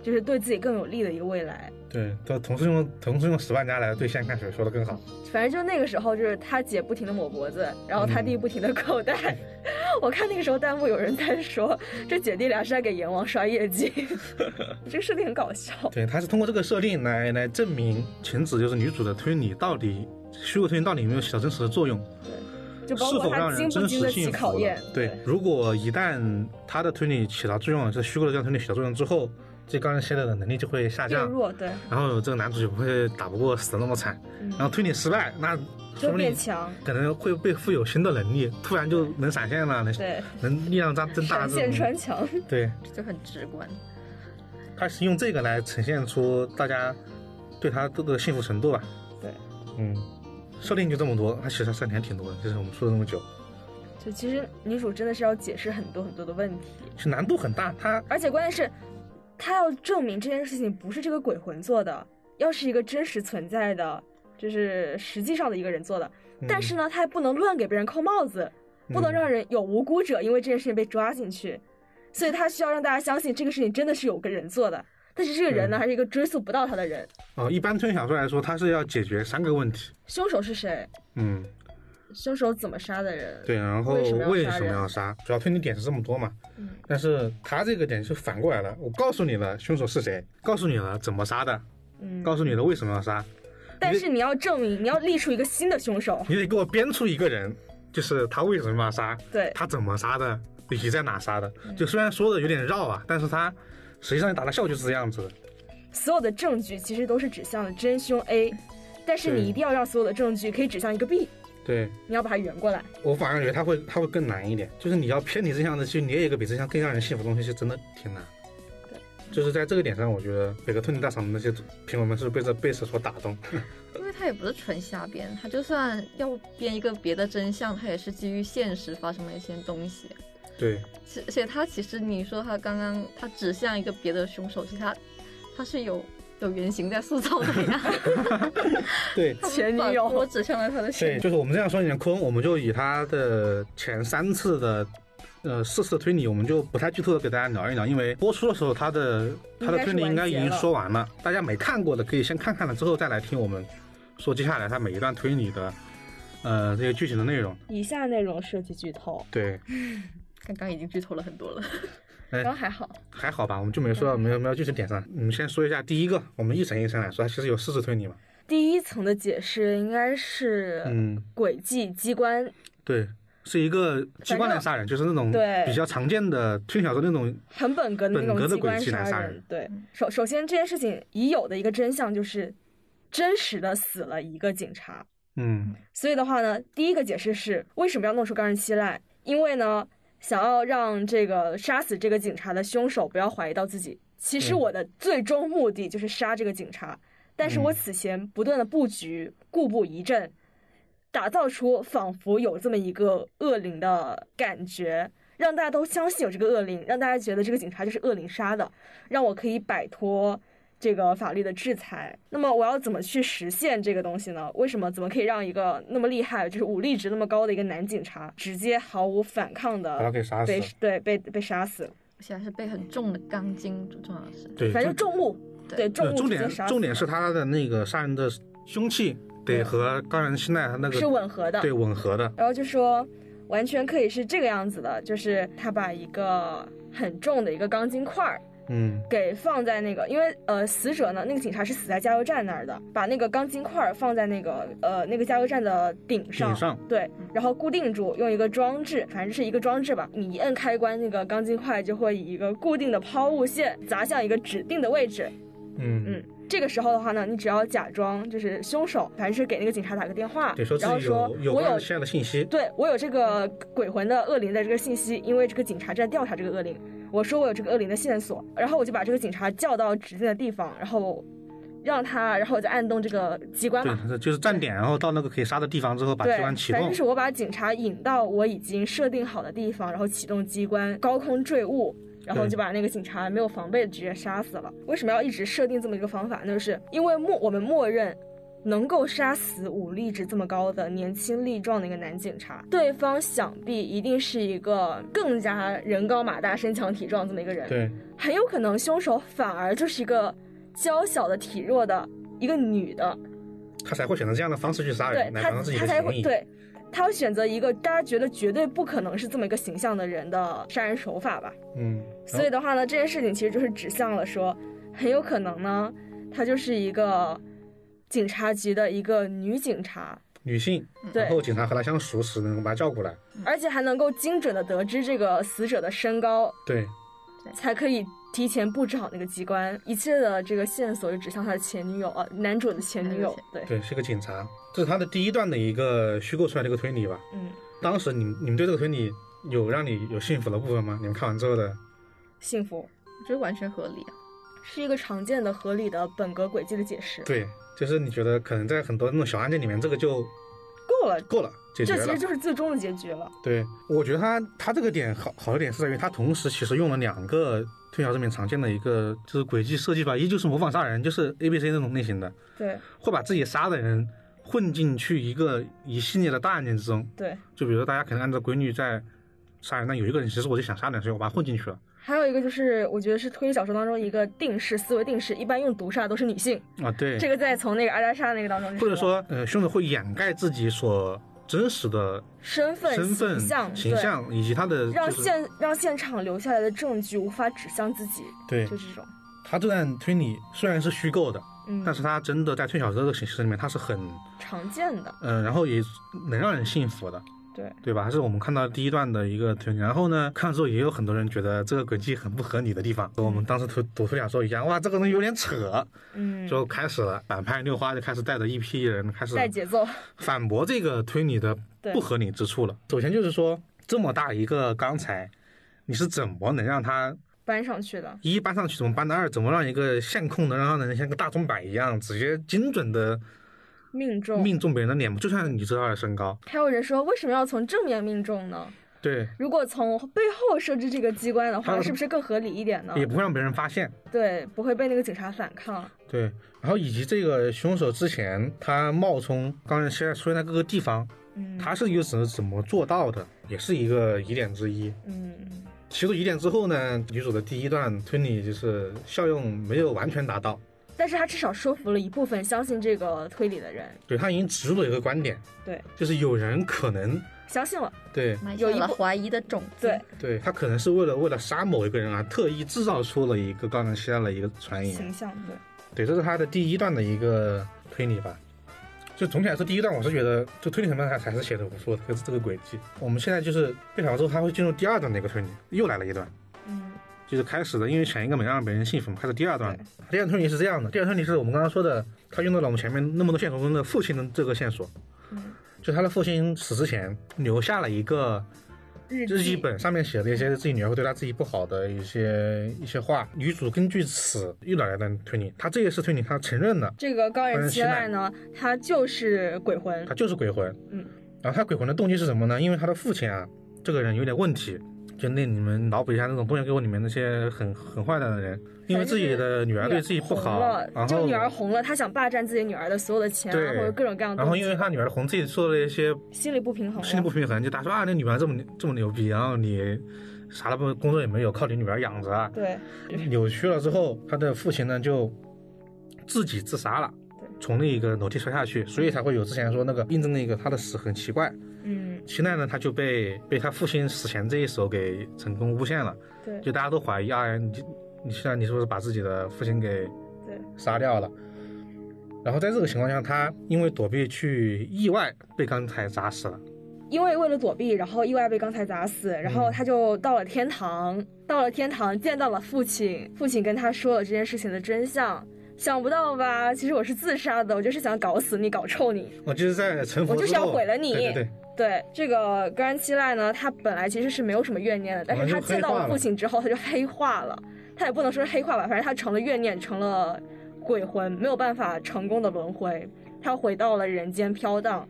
就是对自己更有利的一个未来。对，他同时用同时用十万加来对线，看谁说的更好。反正就那个时候，就是他姐不停的抹脖子，然后他弟不停的口袋。我看那个时候弹幕有人在说，这姐弟俩是在给阎王刷业绩，这个设定很搞笑。对，他是通过这个设定来来证明晴子就是女主的推理到底虚构推理到底有没有起到真实的作用。就包是否让人真实信服考验。。对，如果一旦他的推理起到作用，这虚构的这样推理起到作用之后，这高人现在的能力就会下降，变弱，对，然后这个男主就不会打不过死的那么惨，嗯然后推理失败，那说就不定变强，可能会被赋有新的能力，突然就能闪现了，能对，能力量增增大闪现。穿墙。对，就很直观。他是用这个来呈现出大家对他的这个幸福程度吧。对，嗯，设定就这么多，他其实设定还挺多的，就是我们说了那么久，就其实女主真的是要解释很多很多的问题，是难度很大。她而且关键是，她要证明这件事情不是这个鬼魂做的，要是一个真实存在的，就是实际上的一个人做的。但是呢，他还不能乱给别人扣帽子，不能嗯让人有无辜者因为这件事情被抓进去，所以他需要让大家相信这个事情真的是有个人做的。但是这个人呢，嗯还是一个追溯不到他的人。哦，一般推理小说来说，他是要解决三个问题。凶手是谁？嗯，凶手怎么杀的人？对，然后为什么要杀？主要推理点是这么多嘛。嗯，但是他这个点是反过来了，我告诉你了凶手是谁，告诉你了怎么杀的，嗯，告诉你了为什么要杀，但是你要证明，你要立出一个新的凶手。你得给我编出一个人，就是他为什么要杀，对，他怎么杀的，以及在哪杀的。就虽然说的有点绕啊，但是他实际上打的效就是这样子的。所有的证据其实都是指向了真凶 A，但是你一定要让所有的证据可以指向一个 B，对你要把它圆过来。我反而觉得它会它会更难一点，就是你要偏离真相的去捏一个比真相更让人信服的东西，是真的挺难。对，就是在这个点上，我觉得每个推理大厂的那些评委们是被这贝斯所打动。因为他也不是纯瞎编，他就算要编一个别的真相，他也是基于现实发生的一些东西。对，其而且他其实你说他刚刚他指向一个别的凶手，其实他他是有有原型在塑造的呀。对，前女友。我指向了他的对，就是我们这样说有点空，我们就以他的前三次的呃四次的推理，我们就不太剧透的给大家聊一聊，因为播出的时候它的它的推理应该已经说完了，大家没看过的可以先看看了之后再来听我们说接下来他每一段推理的呃这些剧情的内容。以下内容涉及剧透，对，刚刚已经剧透了很多了。哎刚还好，还好吧，我们就没说到没有没有具体点上。我们先说一下第一个，我们一层一层来说，它其实有四次推理嘛。第一层的解释应该是嗯，轨迹机关，对，是一个机关来杀人，就是那种比较常见的推理小说那种很本格的那本格的种机关轨迹来杀人人。对，首首先这件事情已有的一个真相就是真实的死了一个警察，嗯所以的话呢，第一个解释是为什么要弄出钢人七来？因为呢，想要让这个杀死这个警察的凶手不要怀疑到自己。其实嗯我的最终目的就是杀这个警察，但是我嗯此前不断的布局，固步一阵，打造出仿佛有这么一个恶灵的感觉，让大家都相信有这个恶灵，让大家觉得这个警察就是恶灵杀的，让我可以摆脱这个法律的制裁。那么我要怎么去实现这个东西呢？为什么怎么可以让一个那么厉害，就是武力值那么高的一个男警察，直接毫无反抗把他的给杀死被。对被被杀死？而且还是被很重的钢筋，最重要的是，对，反正就重物，对对重呃重点物直接杀重点是他的那个杀人的凶器得和高原希奈他那个是吻合的，对吻合的。然后就说完全可以是这个样子的，就是他把一个很重的一个钢筋块儿嗯。给放在那个，因为呃死者呢，那个警察是死在加油站那儿的，把那个钢筋块儿放在那个呃那个加油站的顶上，顶上。对，然后固定住，用一个装置，反正是一个装置吧，你一摁开关，那个钢筋块就会以一个固定的抛物线砸向一个指定的位置，嗯。嗯，这个时候的话呢，你只要假装就是凶手，反正是给那个警察打个电话，对说自己然后说有有我有这样的信息。对我有这个鬼魂的恶灵的这个信息，因为这个警察正在调查这个恶灵。我说我有这个恶灵的线索，然后我就把这个警察叫到指定的地方，然后让他，然后我再按动这个机关对嘛。，就是站点，然后到那个可以杀的地方之后，把机，关启动反正就。是我把警察引到我已经设定好的地方，然后启动机关，高空坠物，然后就把那个警察没有防备的直接杀死了。为什么要一直设定这么一个方法？那就是因为默我们默认能够杀死武力值这么高的年轻力壮的一个男警察，对方想必一定是一个更加人高马大、身强体壮这么一个人。对，很有可能凶手反而就是一个娇小的、体弱的一个女的，他才会选择这样的方式去杀对他人，来保证自己他才。会对。他会选择一个大家觉得绝对不可能是这么一个形象的人的杀人手法吧。嗯，所以的话呢，这件事情其实就是指向了说，很有可能呢，他就是一个警察局的一个女警察，女性，对然后警察和她相熟识，能够把她叫过来。而且还能够精准的得知这个死者的身高，对，才可以提前布置好那个机关。一切的这个线索就指向他的前女友啊，男主的前女友。对，对，是个警察，这是他的第一段的一个虚构出来的一个推理吧。嗯，当时你们你们对这个推理有让你有幸福的部分吗？你们看完之后的，幸福我觉得完全合理啊。是一个常见的、合理的本格轨迹的解释。对，就是你觉得可能在很多那种小案件里面，这个就够了，够了，解决了这其实。就是最终的结局了。对，我觉得他他这个点好好一点是在于他同时其实用了两个推小说里面常见的一个就是轨迹设计吧，一就是模仿杀人，就是 A B C 那种类型的，对会把自己杀的人混进去一个一系列的大案件之中。对，就比如说大家可能按照规律在杀人，那有一个人其实我就想杀人，所以我把他混进去了还有一个就是，我觉得是推理小说当中一个定式思维定式，一般用毒杀都是女性。啊。对，这个在从那个阿加莎那个当中或者说呃凶手会掩盖自己所真实的身份、身份、形象、形象以及他的，让就是现让现场留下来的证据无法指向自己，对就这种。他这段推理虽然是虚构的，嗯，但是他真的在推小说的形式里面，他是很常见的，嗯、然后也能让人信服的。对对吧？还是我们看到第一段的一个推理，然后呢，看了之后也有很多人觉得这个轨迹很不合理的地方，和我们当时读读推小说一样，哇，这个东西有点扯，嗯，就开始了。反派六花就开始带着一批人开始带节奏，反驳这个推理的 不合理之处了。首先就是说，这么大一个钢材，你是怎么能让它搬上去的，一搬上去，怎么搬的二，怎么让一个线控能让它能像个大钟摆一样，直接精准的命中。命中别人的脸部，就算你知道他的身高，还有人说，为什么要从正面命中呢？对，如果从背后设置这个机关的话，是不是更合理一点呢？也不会让别人发现。对，不会被那个警察反抗。对，然后以及这个凶手之前他冒充刚才现在出现在各个地方，嗯，他是又是怎么做到的，也是一个疑点之一。嗯提出疑点之后呢，女主的第一段推理就是效用没有完全达到，但是他至少说服了一部分相信这个推理的人，对他已经植入了一个观点，对，就是有人可能相信了，对。埋有一个怀疑的种子。对，对他可能是为了为了杀某一个人而特意制造出了一个高能希腊的一个传言，形象，对，对，这是他的第一段的一个推理吧。就总体来说，第一段我是觉得，就推理层面还还是写的不错的，这个这个轨迹。我们现在就是变好之后，他会进入第二段的一个推理，又来了一段，嗯就是开始的，因为前一个没让别人信服嘛，开始第二段。第二段推理是这样的，第二段推理是我们刚刚说的，他用到了我们前面那么多线索中的父亲的这个线索，嗯，就他的父亲死之前留下了一个日日记本上面写的一些自己女儿会对他自己不好的一些一些话。女主根据此又来了一段推理，她这一次推理她承认了，这个高原期赖呢，他就是鬼魂他，就是鬼魂。嗯，然后他鬼魂的动机是什么呢？因为他的父亲啊，这个人有点问题。就那你们脑补一下那种《东野圭吾》里面那些很很坏的人，因为自己的女儿对自己不好红了，然后这个女儿红了，他想霸占自己女儿的所有的钱啊，对或者各种各样的然后，因为他女儿红自己做了一些心理不平衡，心理不平衡，就大家说啊，那女儿这么这么牛逼，然后你啥都不工作也没有，靠你女儿养着啊，对，扭曲了之后，他的父亲呢就自己自杀了对，从那个楼梯摔下去，所以才会有之前说那个印证那个他的死很奇怪。嗯，现在呢，他就被被他父亲死前这一手给成功诬陷了，对，就大家都怀疑啊，你你现在你是不是把自己的父亲给对，杀掉了？然后在这个情况下，他因为躲避去意外被钢材砸死了。因为为了躲避，然后意外被钢材砸死，然嗯后他就到了天堂，到了天堂见到了父亲，父亲跟他说了这件事情的真相。想不到吧？其实我是自杀的，我就是想搞死你，搞臭你。我就是在臣服我就是要毁了你对对对，对这个格兰七赖呢，他本来其实是没有什么怨念的，但是他见到了父亲之后，他就黑化了。他也不能说是黑化吧，反正他成了怨念，成了鬼魂，没有办法成功的轮回，他回到了人间飘荡。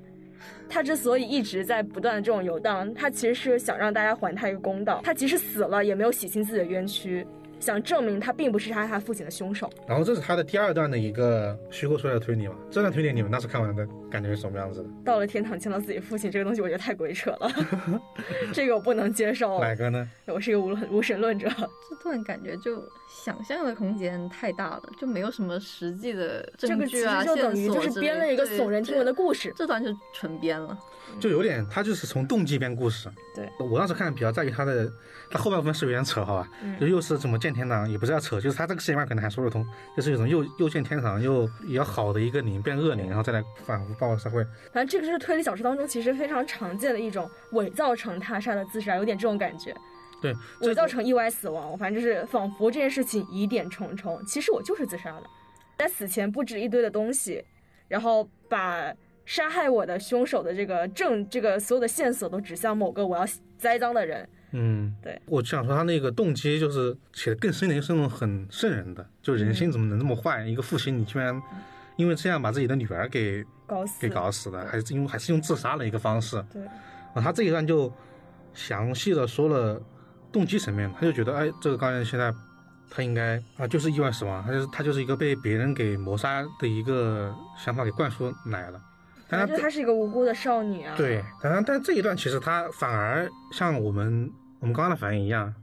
他之所以一直在不断的这种游荡，他其实是想让大家还他一个公道。他即使死了，也没有洗清自己的冤屈，想证明他并不是杀害他父亲的凶手。然后这是他的第二段的一个虚构出来的推理嘛。这段推理你们当时看完的感觉是什么样子的？到了天堂见到自己父亲，这个东西我觉得太鬼扯了，这个我不能接受。哪个呢？我是一个无无神论者。这段感觉就想象的空间太大了，就没有什么实际的这个其证据啊、实就等于就是编了一个耸人听闻的故事。这段就纯编了。就有点，他就是从动机编故事。对我当时看比较在意他的，他后半部分是有点扯，好吧？嗯就又是怎么见天堂，也不是要扯，就是他这个世界观可能还说得通，就是一种又又见天堂又也要好的一个灵变恶灵，然后再来反复报复社会。反正这个是推理小说当中其实非常常见的一种伪造成他杀的自杀，有点这种感觉。对，这伪造成意外死亡，反正就是仿佛这件事情疑点重重。其实我就是自杀的，在死前布置一堆的东西，然后把杀害我的凶手的这个证，这个所有的线索都指向某个我要栽赃的人。嗯，对，我就想说他那个动机就是写的更深一点，是那种很瘆人的，就人心怎么能那么坏？一个父亲你居然因为这样把自己的女儿给搞死，给搞死的，还是用还是用自杀的一个方式。对，啊，他这一段就详细的说了动机层面，他就觉得，哎，这个高人现在他应该啊就是意外死亡，他就是他就是一个被别人给谋杀的一个想法给灌输来了。但他反正她是一个无辜的少女啊。对，但他但这一段其实他反而像我们我们刚刚的反应一样，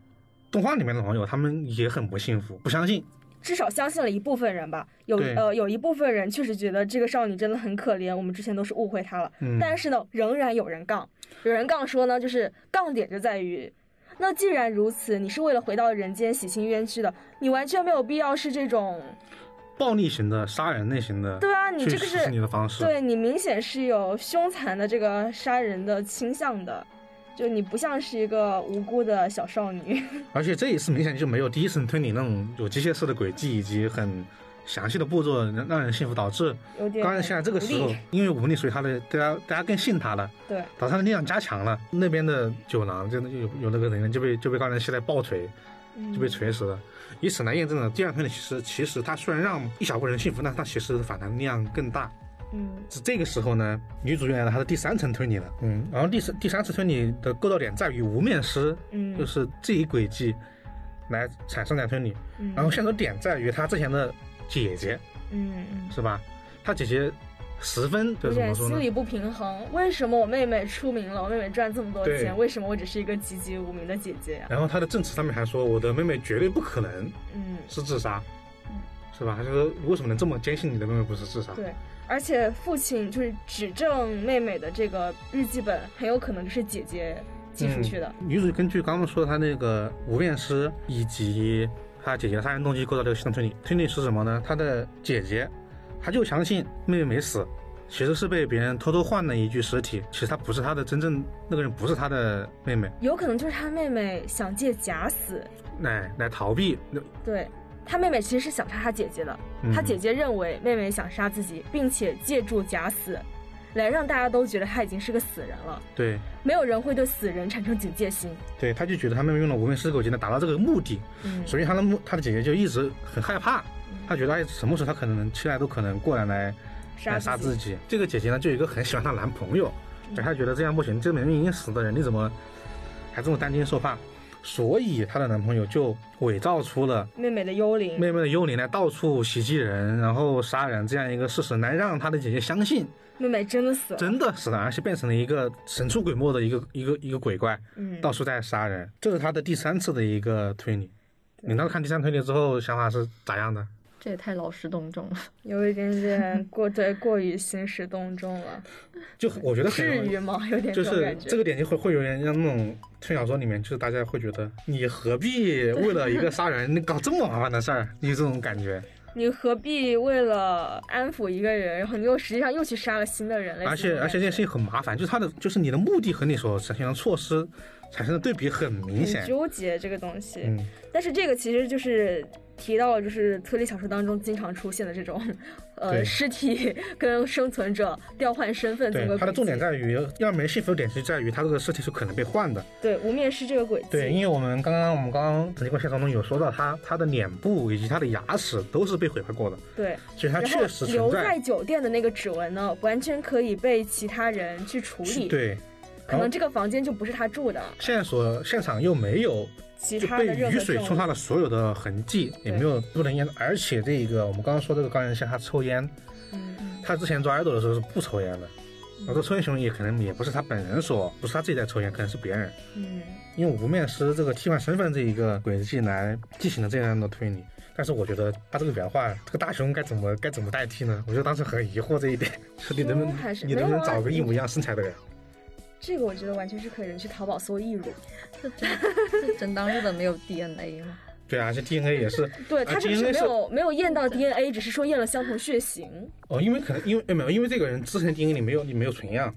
动画里面的网友他们也很不幸福，不相信。至少相信了一部分人吧，有呃有一部分人确实觉得这个少女真的很可怜，我们之前都是误会她了。嗯，但是呢，仍然有人杠，有人杠说呢，就是杠点就在于，那既然如此，你是为了回到人间洗清冤屈的，你完全没有必要是这种，暴力型的杀人类型的，对啊，你这个是你的方式，对你明显是有凶残的这个杀人的倾向的，就你不像是一个无辜的小少女。而且这一次明显就没有第一次推理那种有机械式的轨迹以及很详细的步骤，让让人信服，导致有点刚才现在这个时候，因为无力，所以他的大家大家更信他了，对，导致他的力量加强了。那边的酒廊真的就有有那个人就被就被高人现在抱锤，就被嗯锤死了。以此来验证了第二推理其实其实他虽然让一小部分人信服，但他其实反弹力量更大。嗯是这个时候呢，女主又来了她的第三层推理了。嗯，然后第三第三次推理的构造点在于无面师，嗯，就是这一轨迹来产生的推理。嗯，然后线索点在于他之前的姐姐，嗯嗯是吧？他姐姐十分怎么说呢？心理不平衡。为什么我妹妹出名了，我妹妹赚这么多钱，为什么我只是一个籍籍无名的姐姐呀、然后他的证词上面还说，我的妹妹绝对不可能嗯，是自杀嗯，是吧？他就说为什么能这么坚信你的妹妹不是自杀？对。而且父亲就是指证妹妹的这个日记本，很有可能就是姐姐寄出去的。嗯女主根据刚刚说的她那个无面师以及她姐姐的杀人动机构造这个系统推理，推理是什么呢？他的姐姐，他就相信妹妹没死，其实是被别人偷偷换了一具尸体，其实他不是他的真正那个人不是他的妹妹，有可能就是他妹妹想借假死，来来逃避。那对他妹妹其实是想杀他姐姐的，嗯他姐姐认为妹妹想杀自己，并且借助假死，来让大家都觉得他已经是个死人了。对。没有人会对死人产生警戒心。对，他就觉得他妹妹用了无名尸狗技能达到这个目的，嗯，所以他的目他的姐姐就一直很害怕，他觉得哎什么时候他可能期待都可能过来来来杀自己。这个姐姐呢，就有一个很喜欢她男朋友，对她觉得这样不行，这明明已经死的人，你怎么还这么担惊受怕？所以她的男朋友就伪造出了妹妹的幽灵，妹妹的幽灵来到处袭击人，然后杀人这样一个事实，来让她的姐姐相信妹妹真的死了。真的死了，而且变成了一个神出鬼没的一个一个一个鬼怪，嗯，到处在杀人。这是他的第三次的一个推理。你当时看第三推理之后，想法是咋样的？这也太劳师动众了。有一点点过对过于兴师动众了，就我觉得很至于吗？有点就是。这个点就会会有点像那种推小说里面，就是大家会觉得你何必为了一个杀人你搞这么麻烦的事儿，你有这种感觉。你何必为了安抚一个人，然后你又实际上又去杀了新的人？类而且而且这件事情很麻烦，就是他的就是你的目的和你所采取的措施产生的对比很明显很。纠结这个东西。嗯，但是这个其实就是提到了，就是推理小说当中经常出现的这种，呃，尸体 跟生存者调换身份这对个，它的重点在于要没幸福的点是在于它这个尸体是可能被换的。对无面尸这个轨迹。对，因为我们刚刚我们刚刚整个过现实当中有说到他他的脸部以及他的牙齿都是被毁坏过的，对所以他确实存留在在。酒店的那个指纹呢，完全可以被其他人去处理。，对，可能这个房间就不是他住的，线索现场又没有其他的任雨水冲刷了所有的痕迹，也没有不能烟，而且这个我们刚刚说这个高原线他抽烟，嗯，他之前做 idol 的时候是不抽烟的，然后这抽烟行为也可能也不是他本人所，不是他自己在抽烟，可能是别人，嗯，因为无面师这个替换身份这一个轨迹来进行了这样的推理。但是我觉得他这个原话，这个大熊该怎么该怎么代替呢？我就当时很疑惑这一点，说你能不能你能不能找个一模一样身材的人？这个我觉得完全是可以人去淘宝搜义乳。这真这真当日本没有 DNA 吗？对啊，这 DNA 也是 对啊他这个是没有没有验到 DNA，只是说验了相同血型。哦，因为可能因为哎没有，因为这个人之前 DNA 里没有你没有存样，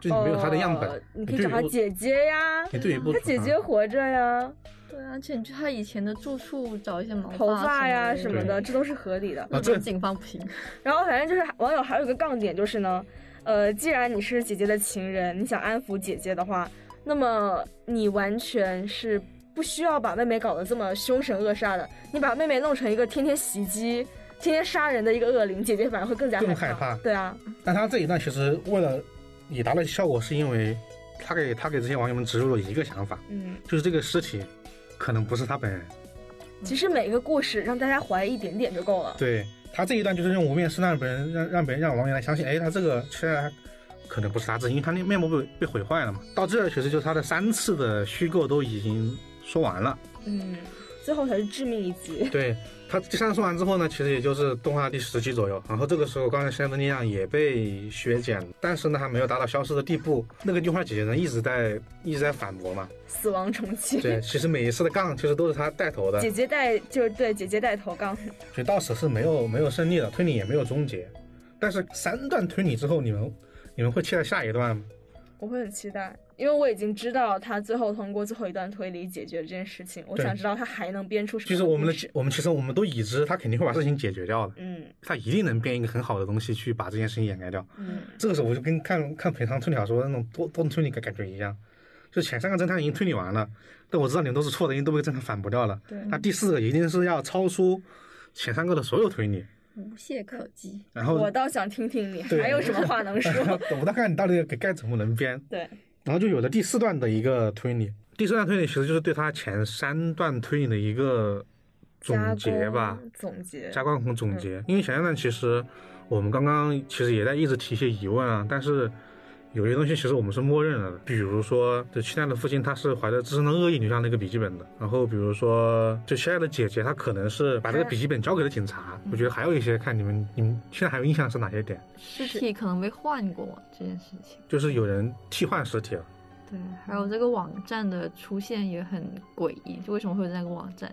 就没有他的样本，呃你可以找他姐姐呀，你对不他姐姐活着呀，对啊，而且你去他以前的住处找一些毛头发呀什什么的，这都是合理的。啊这日本警方不行。然后反正就是网友还有一个杠点就是呢，呃，既然你是姐姐的情人，你想安抚姐姐的话，那么你完全是不需要把妹妹搞得这么凶神恶煞的，你把妹妹弄成一个天天袭击、天天杀人的一个恶灵，姐姐反而会更加更害害怕对啊，但他这一段其实为了以达到效果，是因为他给他给这些网友们植入了一个想法，嗯，就是这个尸体可能不是他本人。其实每个故事让大家怀疑一点点就够了。对他这一段就是用无面试让别人让让别人让王源来相信，哎，他这个虽然可能不是他自己，因为他那面膜被被毁坏了嘛。到这儿其实就是他的三次的虚构都已经说完了。嗯，最后才是致命一击。对他第三次说完之后呢，其实也就是动画第十集左右，然后这个时候刚才现在的力量也被削减，但是呢还没有达到消失的地步。那个樱花姐姐呢一直在一直在反驳嘛，死亡重启。对，其实每一次的杠其实都是他带头的，姐姐带就是对姐姐带头杠，所以到此是没有没有胜利的，推理也没有终结。但是三段推理之后，你们你们会期待下一段吗？我会很期待，因为我已经知道他最后通过最后一段推理解决这件事情，我想知道他还能编出什么。就是我们的我们其实我们都已知他肯定会把事情解决掉的，嗯他一定能编一个很好的东西去把这件事情掩盖掉。嗯这个时候我就跟看看平常推理小说那种多多人推理感感觉一样，就前三个侦探已经推理完了，但我知道你们都是错的，因为都被侦探反驳掉了。对那第四个一定是要超出前三个的所有推理，无懈可击。然后我倒想听听你还有什么话能说。我倒看你到底该该怎么能编。对，然后就有了第四段的一个推理。第四段推理其实就是对他前三段推理的一个总结吧，总结。加工和总结。因为前三段其实我们刚刚其实也在一直提一些疑问啊，但是。有些东西其实我们是默认了的，比如说，就亲爱的父亲他是怀着自身的恶意留下那个笔记本的，然后比如说，就亲爱的姐姐她可能是把这个笔记本交给了警察。我觉得还有一些，看你们你们现在还有印象是哪些点？尸体可能被换过这件事情，就是有人替换尸体了。对，还有这个网站的出现也很诡异，就为什么会有那个网站？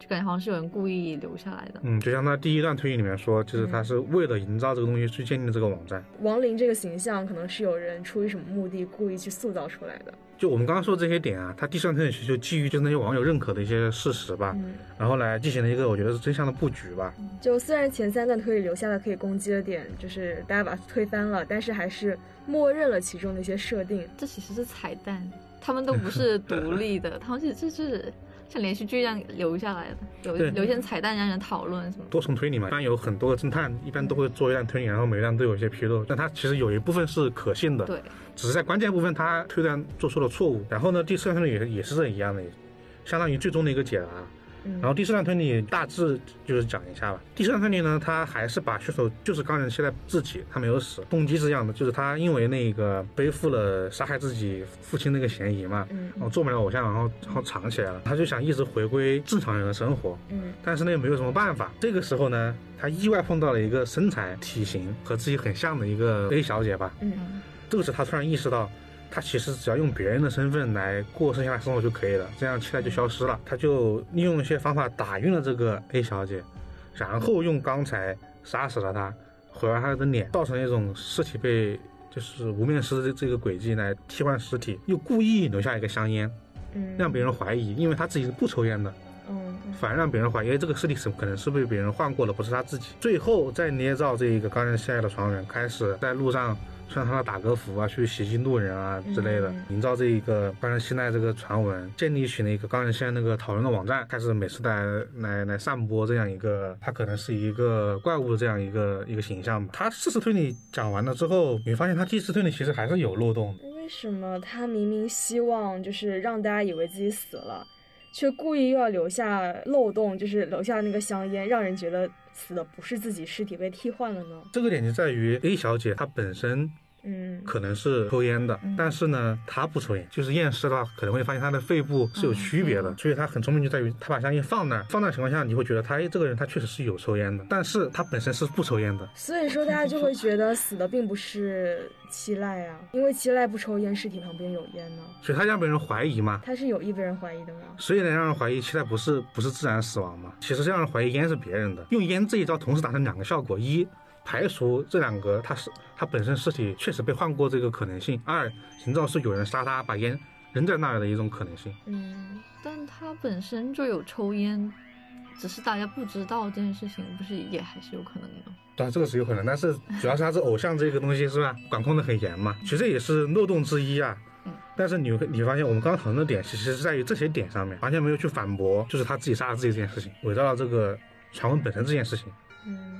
就感觉好像是有人故意留下来的。嗯，就像他第一段推理里面说，就是他是为了营造这个东西去建立的这个网站。亡灵这个形象可能是有人出于什么目的故意去塑造出来的。就我们刚刚说的这些点啊，他第三段推理其实就基于就是那些网友认可的一些事实吧，然后来进行了一个我觉得是真相的布局吧。就虽然前三段推理留下了可以攻击的点，就是大家把它推翻了，但是还是默认了其中的一些设定。这其实是彩蛋，他们都不是独立的，他们其实是。像连续剧一样留下来的，有留一些彩蛋让人讨论什么。多重推理嘛，一般有很多个侦探，一般都会做一段推理，然后每一段都有一些纰漏，但它其实有一部分是可信的，对，只是在关键部分他推断做出了错误。然后呢，第四段推理也也是这一样的，相当于最终的一个解答。然后第四段推理大致就是讲一下吧。第四段推理呢，他还是把凶手就是刚才现在自己，他没有死，动机是这样的，就是他因为那个背负了杀害自己父亲那个嫌疑嘛，嗯然后做不了偶像，然后然后藏起来了，他就想一直回归正常人的生活，嗯，但是呢又没有什么办法。这个时候呢，他意外碰到了一个身材体型和自己很像的一个 A 小姐吧，嗯，这个时候他突然意识到。他其实只要用别人的身份来过剩下的生活就可以了，这样期待就消失了。他就利用一些方法打晕了这个 A 小姐，然后用钢材杀死了她，毁了她的脸，造成一种尸体被就是无面尸的这个轨迹来替换尸体，又故意留下一个香烟，嗯，让别人怀疑，因为他自己是不抽烟的，嗯，反而让别人怀疑这个尸体是可能是被别人换过了，不是他自己。最后再捏造这一个刚才心爱的船员，开始在路上。穿他的打歌服啊，去袭击路人啊之类的，营造这一个刚人信赖这个传闻，建立起了一个刚人现在那个讨论的网站，开始每次来来来散播这样一个他可能是一个怪物的这样一个一个形象吧。他事实推理讲完了之后，你发现他第四推理其实还是有漏洞。为什么他明明希望就是让大家以为自己死了，却故意又要留下漏洞，就是留下那个香烟，让人觉得死的不是自己，尸体被替换了呢？这个点就在于 A 小姐她本身。嗯，可能是抽烟的，但是呢，他不抽烟，就是验尸的话，可能会发现他的肺部是有区别的，所以他很聪明，就在于他把香烟放那儿，放那儿情况下，你会觉得他这个人他确实是有抽烟的，但是他本身是不抽烟的，所以说大家就会觉得死的并不是七濑啊，因为七濑不抽烟，尸体旁边有烟呢，所以他让别人怀疑嘛，他是有意被人怀疑的吗？所以能让人怀疑七濑不是不是自然死亡嘛？其实让人怀疑烟是别人的，用烟这一招同时达成两个效果，一。排除这两个，他是他本身尸体确实被换过这个可能性；二，营造是有人杀他，把烟扔在那儿的一种可能性。嗯，但他本身就有抽烟，只是大家不知道这件事情，不是也还是有可能的。对，这个是有可能，但是主要是他是偶像这个东西是吧？管控的很严嘛，其实也是漏洞之一啊。嗯。但是你你发现我们刚刚讨论的点，其实是在于这些点上面，完全没有去反驳，就是他自己杀了自己这件事情，伪造了这个传闻本身这件事情。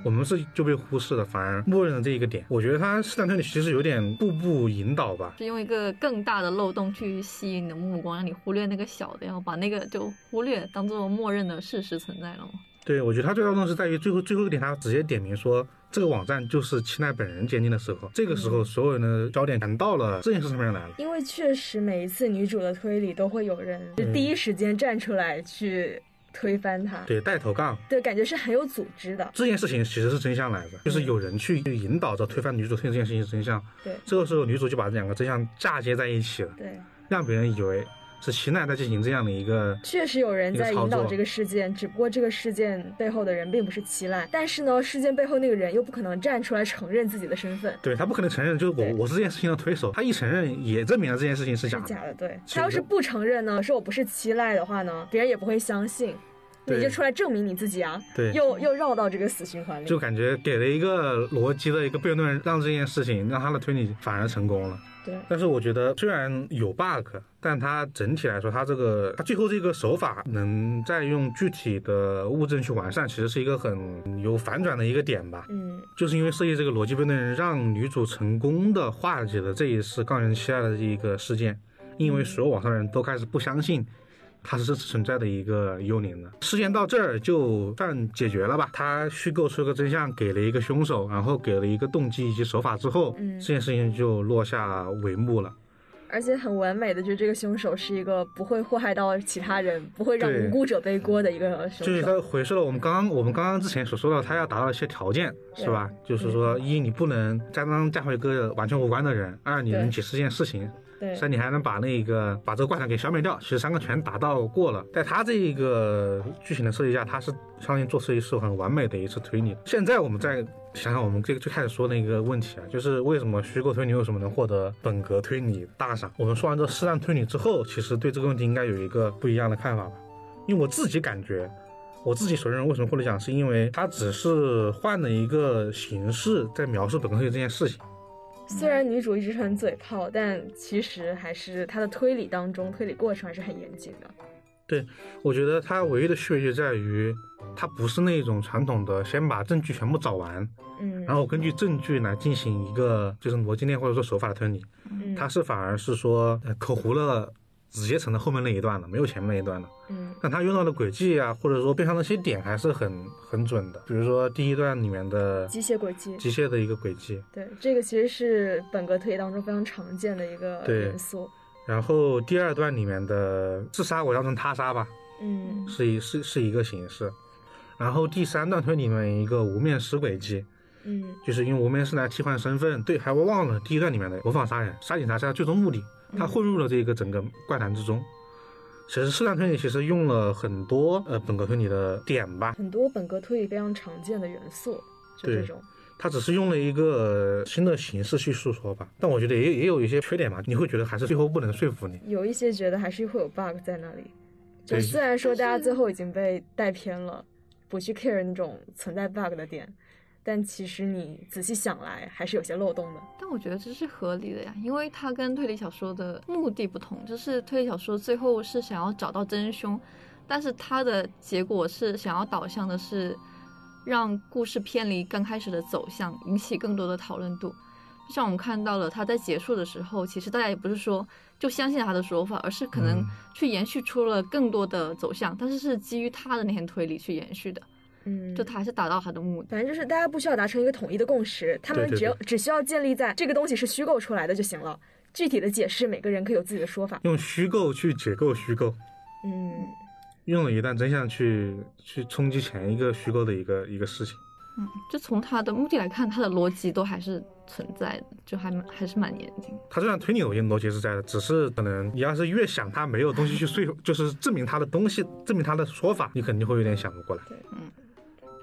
嗯，我们是就被忽视了，反而默认了这一个点。我觉得他试探推理其实有点步步引导吧，是用一个更大的漏洞去吸引你的目光，让你忽略那个小的，然后把那个就忽略，当做默认的事实存在了吗？对，我觉得他最大漏洞是在于最后最后一点，他直接点名说这个网站就是七奈本人监禁的时候，这个时候所有人的焦点全到了这件事上面来了。因为确实每一次女主的推理都会有人就第一时间站出来去。推翻他，对带头杠，对，感觉是很有组织的。这件事情其实是真相来着，就是有人去引导着推翻女主推这件事情是真相。对，这个时候女主就把这两个真相嫁接在一起了，对，让别人以为是齐奈在进行这样的一个。确实有人在引导这个事件，只不过这个事件背后的人并不是齐奈，但是呢，事件背后那个人又不可能站出来承认自己的身份。对他不可能承认，就是我我是这件事情的推手，他一承认也证明了这件事情是假的。假的，对他要是不承认呢，说我不是齐奈的话呢，别人也不会相信。你就出来证明你自己啊！对，又又绕到这个死循环里，就感觉给了一个逻辑的一个悖论，让这件事情让他的推理反而成功了。对，但是我觉得虽然有 bug，但它整体来说，它这个它最后这个手法能再用具体的物证去完善，其实是一个很有反转的一个点吧。嗯，就是因为设计这个逻辑悖论，让女主成功的化解了这一次杠人期待的这一个事件，因为所有网上的人都开始不相信。它是真实存在的一个幽灵的。事件到这儿就算解决了吧？他虚构出个真相，给了一个凶手，然后给了一个动机以及手法之后，嗯这件事情就落下帷幕了。而且很完美的，就是这个凶手是一个不会祸害到其他人，不会让无辜者背锅的一个凶手就是。他回溯了我们刚刚我们刚刚之前所说的，他要达到一些条件，是吧？就是说，一你不能栽赃嫁祸一个完全无关的人；二你能对解释这件事情；对，三你还能把那个把这个怪谈给消灭掉。其实三个全达到过了，在他这一个剧情的设计下，他是相当于做设计是很完美的一次推理。现在我们再想想我们这个最开始说那个问题啊，就是为什么虚构推理为什么能获得本格推理大赏？我们说完这试探推理之后，其实对这个问题应该有一个不一样的看法吧。因为我自己感觉，我自己所认为为什么获得奖，是因为它只是换了一个形式在描述本格推理这件事情。虽然女主一直是很嘴炮，但其实还是她的推理当中，推理过程还是很严谨的。对我觉得她唯一的区别就在于，她不是那种传统的先把证据全部找完，嗯，然后根据证据来进行一个就是逻辑链或者说手法的推理。嗯她是反而是说呃口糊了子阶层的后面那一段了，没有前面那一段了。嗯但他用到的轨迹啊，或者说边上那些点还是很很准的。比如说第一段里面的机械轨迹，机械的一个轨迹，对，这个其实是本格推理当中非常常见的一个元素。然后第二段里面的自杀伪装成他杀吧，嗯是一是是一个形式。然后第三段推理里面一个无面尸轨迹，嗯就是用无面尸来替换身份。对，还忘了第一段里面的模仿杀人，杀警察是他最终目的，他混入了这个整个怪谈之中。其实试探推理其实用了很多呃本格推理的点吧，很多本格推理非常常见的元素，就这种。它只是用了一个新的形式去诉说吧。但我觉得也也有一些缺点嘛，你会觉得还是最后不能说服你。有一些觉得还是会有 bug 在那里。就虽然说大家最后已经被带偏了，不去 care 那种存在 bug 的点，但其实你仔细想来，还是有些漏洞的。但我觉得这是合理的呀，因为它跟推理小说的目的不同，就是推理小说最后是想要找到真凶，但是它的结果是想要导向的是让故事偏离刚开始的走向，引起更多的讨论度。就像我们看到了，他在结束的时候，其实大家也不是说就相信他的说法，而是可能嗯去延续出了更多的走向，但是是基于他的那些推理去延续的，嗯，就他还是达到他的目的。反正就是大家不需要达成一个统一的共识，他们对对只要只需要建立在这个东西是虚构出来的就行了。具体的解释，每个人可以有自己的说法。用虚构去解构虚构，嗯，用了一段真相去去冲击前一个虚构的一个一个事情。嗯，就从他的目的来看，他的逻辑都还是存在的，就还蛮还是蛮严谨。他虽然推理逻辑逻辑是在的，只是可能你要是越想他没有东西去说服，就是证明他的东西，证明他的说法，你肯定会有点想不过来。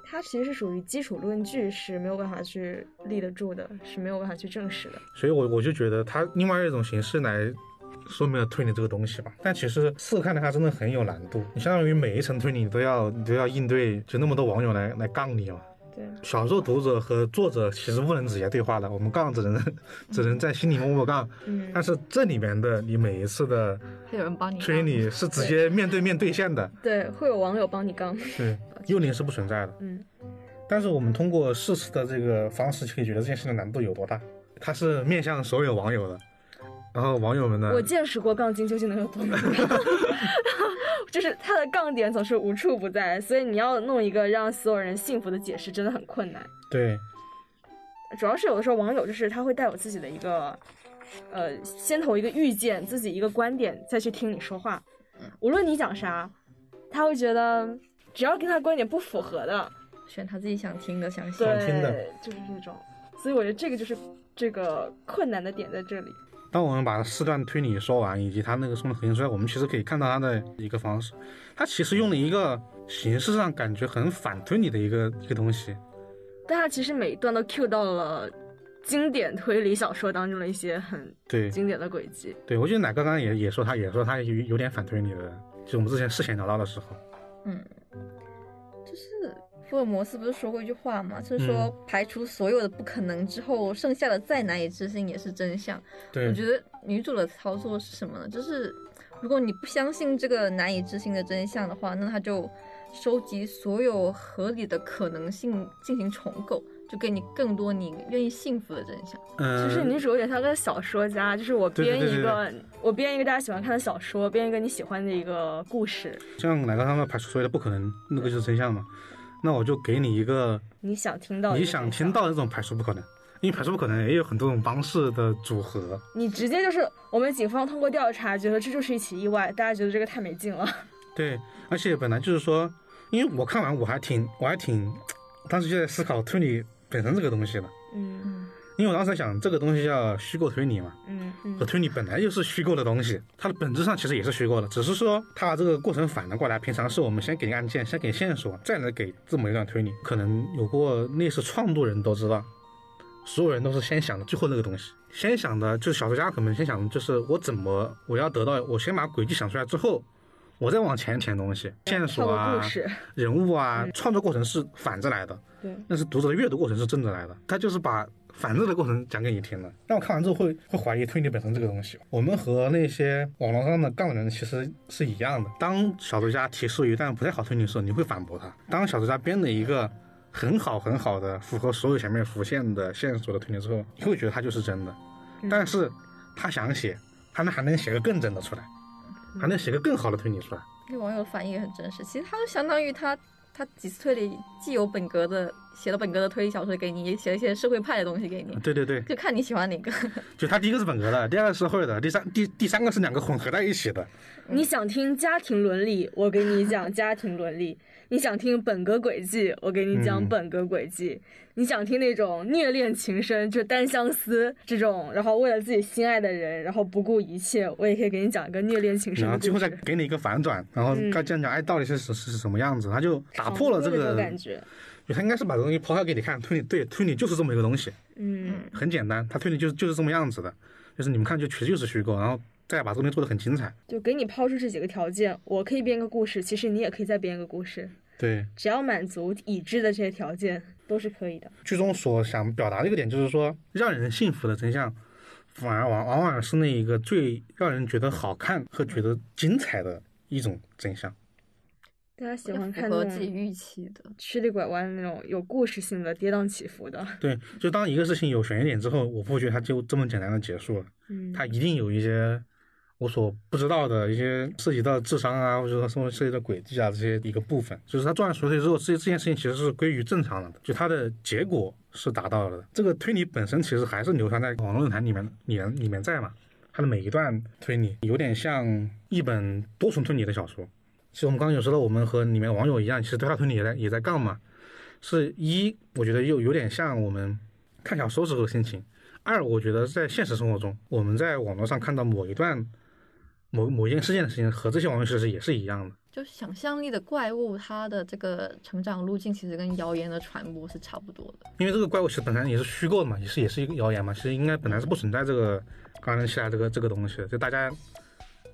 它其实是属于基础论据，是没有办法去立得住的，是没有办法去证实的。所以我我就觉得它另外一种形式来说明了推理这个东西吧。但其实试看的它真的很有难度，你相当于每一层推理你都要你都要应对，就那么多网友来来杠你嘛。对，小说读者和作者其实不能直接对话的，我们杠只能 只能在心里默默杠。嗯，但是这里面的你每一次的会有人帮你推理是直接面对面对线的，对，会有网友帮你杠。对，幽灵是不存在的。嗯，但是我们通过试次的这个方式，可以觉得这件事情的难度有多大。它是面向所有网友的，然后网友们呢我，见识过杠精究竟能有多难，就是他的杠点总是无处不在，所以你要弄一个让所有人信服的解释，真的很困难。对主要是有的时候网友就是他会带有自己的一个，呃，先头一个预见，自己一个观点，再去听你说话。无论你讲啥，他会觉得只要跟他观点不符合的，选他自己想听的，想。想听的对，就是这种。所以我觉得这个就是这个困难的点在这里。当我们把四段推理说完，以及他那个送的核心出来，我们其实可以看到他的一个方式，他其实用了一个形式上感觉很反推理的一个一个东西。但他其实每一段都 cue 到了经典推理小说当中的一些很对经典的轨迹。对，我记得奶哥刚刚也也说他也说他有有点反推理的，就我们之前事前聊到的时候，嗯，就是福尔摩斯不是说过一句话吗？就是说嗯排除所有的不可能之后，剩下的再难以置信也是真相。对我觉得女主的操作是什么呢？就是如果你不相信这个难以置信的真相的话，那他就收集所有合理的可能性进行重构，就给你更多你愿意信服的真相。嗯，就是女主有点像个小说家，就是我编对对对一个，我编一个大家喜欢看的小说，编一个你喜欢的一个故事，像哪个他们排除所有的不可能，那个就是真相嘛。那我就给你一个你想听到的你想听到的那种排除不可能，因为排除不可能也有很多种方式的组合。你直接就是我们警方通过调查觉得这就是一起意外，大家觉得这个太没劲了。对，而且本来就是说，因为我看完我还挺我还挺，当时就在思考推理本身这个东西的，嗯嗯，因为我当时在想这个东西叫虚构推理嘛，嗯嗯和推理本来就是虚构的东西，它的本质上其实也是虚构的，只是说它这个过程反了过来。平常是我们先给案件，先给线索，再来给这么一段推理。可能有过类似创作人都知道，所有人都是先想的最后那个东西，先想的就是小说家可能先想的就是我怎么我要得到，我先把轨迹想出来之后，我再往前填东西，线索啊人物啊，创作过程是反着来的。对，但是读者的阅读过程是正着来的，他就是把反着的过程讲给你听的。但我看完之后会会怀疑推理本身这个东西。我们和那些网络上的杠人其实是一样的。当小说家提出一段不太好推理的时候，你会反驳他；当小说家编了一个很好很好的符合所有前面浮现的线索的推理之后，你会觉得它就是真的。但是他想写，他能还能写个更真的出来，还能写个更好的推理出来。那网友的反应也很真实。其实他就相当于他他几次推理既有本格的写了本格的推理小说给你，也写了一些社会派的东西给你，对对对，就看你喜欢哪个。就他第一个是本格的，第二个是社会的，第三第第三个是两个混合在一起的。你想听家庭伦理，我给你讲家庭伦理；你想听本格轨迹，我给你讲嗯。本格轨迹；你想听那种虐恋情深，就单相思这种，然后为了自己心爱的人，然后不顾一切，我也可以给你讲一个虐恋情深然后最后。再给你一个反转，然后嗯。该讲讲哎到底是是是什么样子，他就打破了这个感觉，就他应该是把这东西抛开给你看，推理对推理就是这么一个东西，嗯，很简单，他推理就是就是这么样子的，就是你们看就确实就是虚构，然后再把这个东西做得很精彩，就给你抛出这几个条件，我可以编个故事，其实你也可以再编一个故事，对。只要满足已知的这些条件，都是可以的。剧中所想表达的一个点就是说，让人信服的真相，反而往往往是那一个最让人觉得好看和觉得精彩的一种真相。大家喜欢看那符合自己种预期的。曲里拐弯那种有故事性的跌宕起伏的，对，就当一个事情有悬疑点之后，我不会觉得它就这么简单的结束了。嗯，它一定有一些我所不知道的一些涉及到智商啊，或者说什么涉及到轨迹啊这些一个部分。就是他做完熟睡之后，这这件事情其实是归于正常的，就它的结果是达到了的。这个推理本身其实还是流传在网络论坛里面里面里面在嘛，它的每一段推理有点像一本多重推理的小说。其实我们刚刚有说到，我们和里面网友一样，其实对他推理也在也在杠嘛。是一，我觉得又有点像我们看小说时候的心情。二，我觉得在现实生活中，我们在网络上看到某一段、某某一件事件的事情，和这些网友其实也是一样的。就是想象力的怪物，它的这个成长路径其实跟谣言的传播是差不多的。因为这个怪物其实本来也是虚构的嘛，也是也是一个谣言嘛，其实应该本来是不存在这个刚才起来这个这个东西的，就大家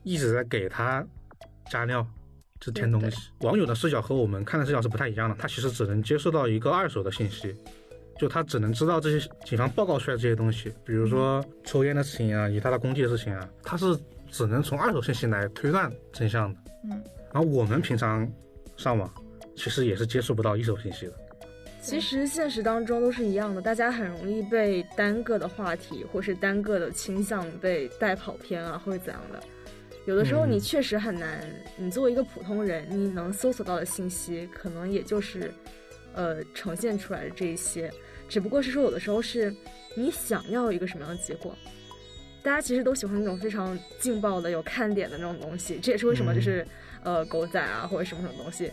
一直在给它加料，就填东西。网友的视角和我们看的视角是不太一样的，他其实只能接受到一个二手的信息，就他只能知道这些警方报告出来的这些东西，比如说抽烟的事情啊，以及他的攻击的事情啊，他是只能从二手信息来推断真相的。嗯，然后我们平常上网其实也是接触不到一手信息的。其实现实当中都是一样的，大家很容易被单个的话题或是单个的倾向被带跑偏啊，或者怎样的。有的时候嗯你确实很难，你作为一个普通人，你能搜索到的信息，可能也就是，呃，呈现出来的这一些。只不过是说，有的时候是你想要一个什么样的结果。大家其实都喜欢那种非常劲爆的、有看点的那种东西，这也是为什么嗯就是、呃狗仔啊或者什么什么东西，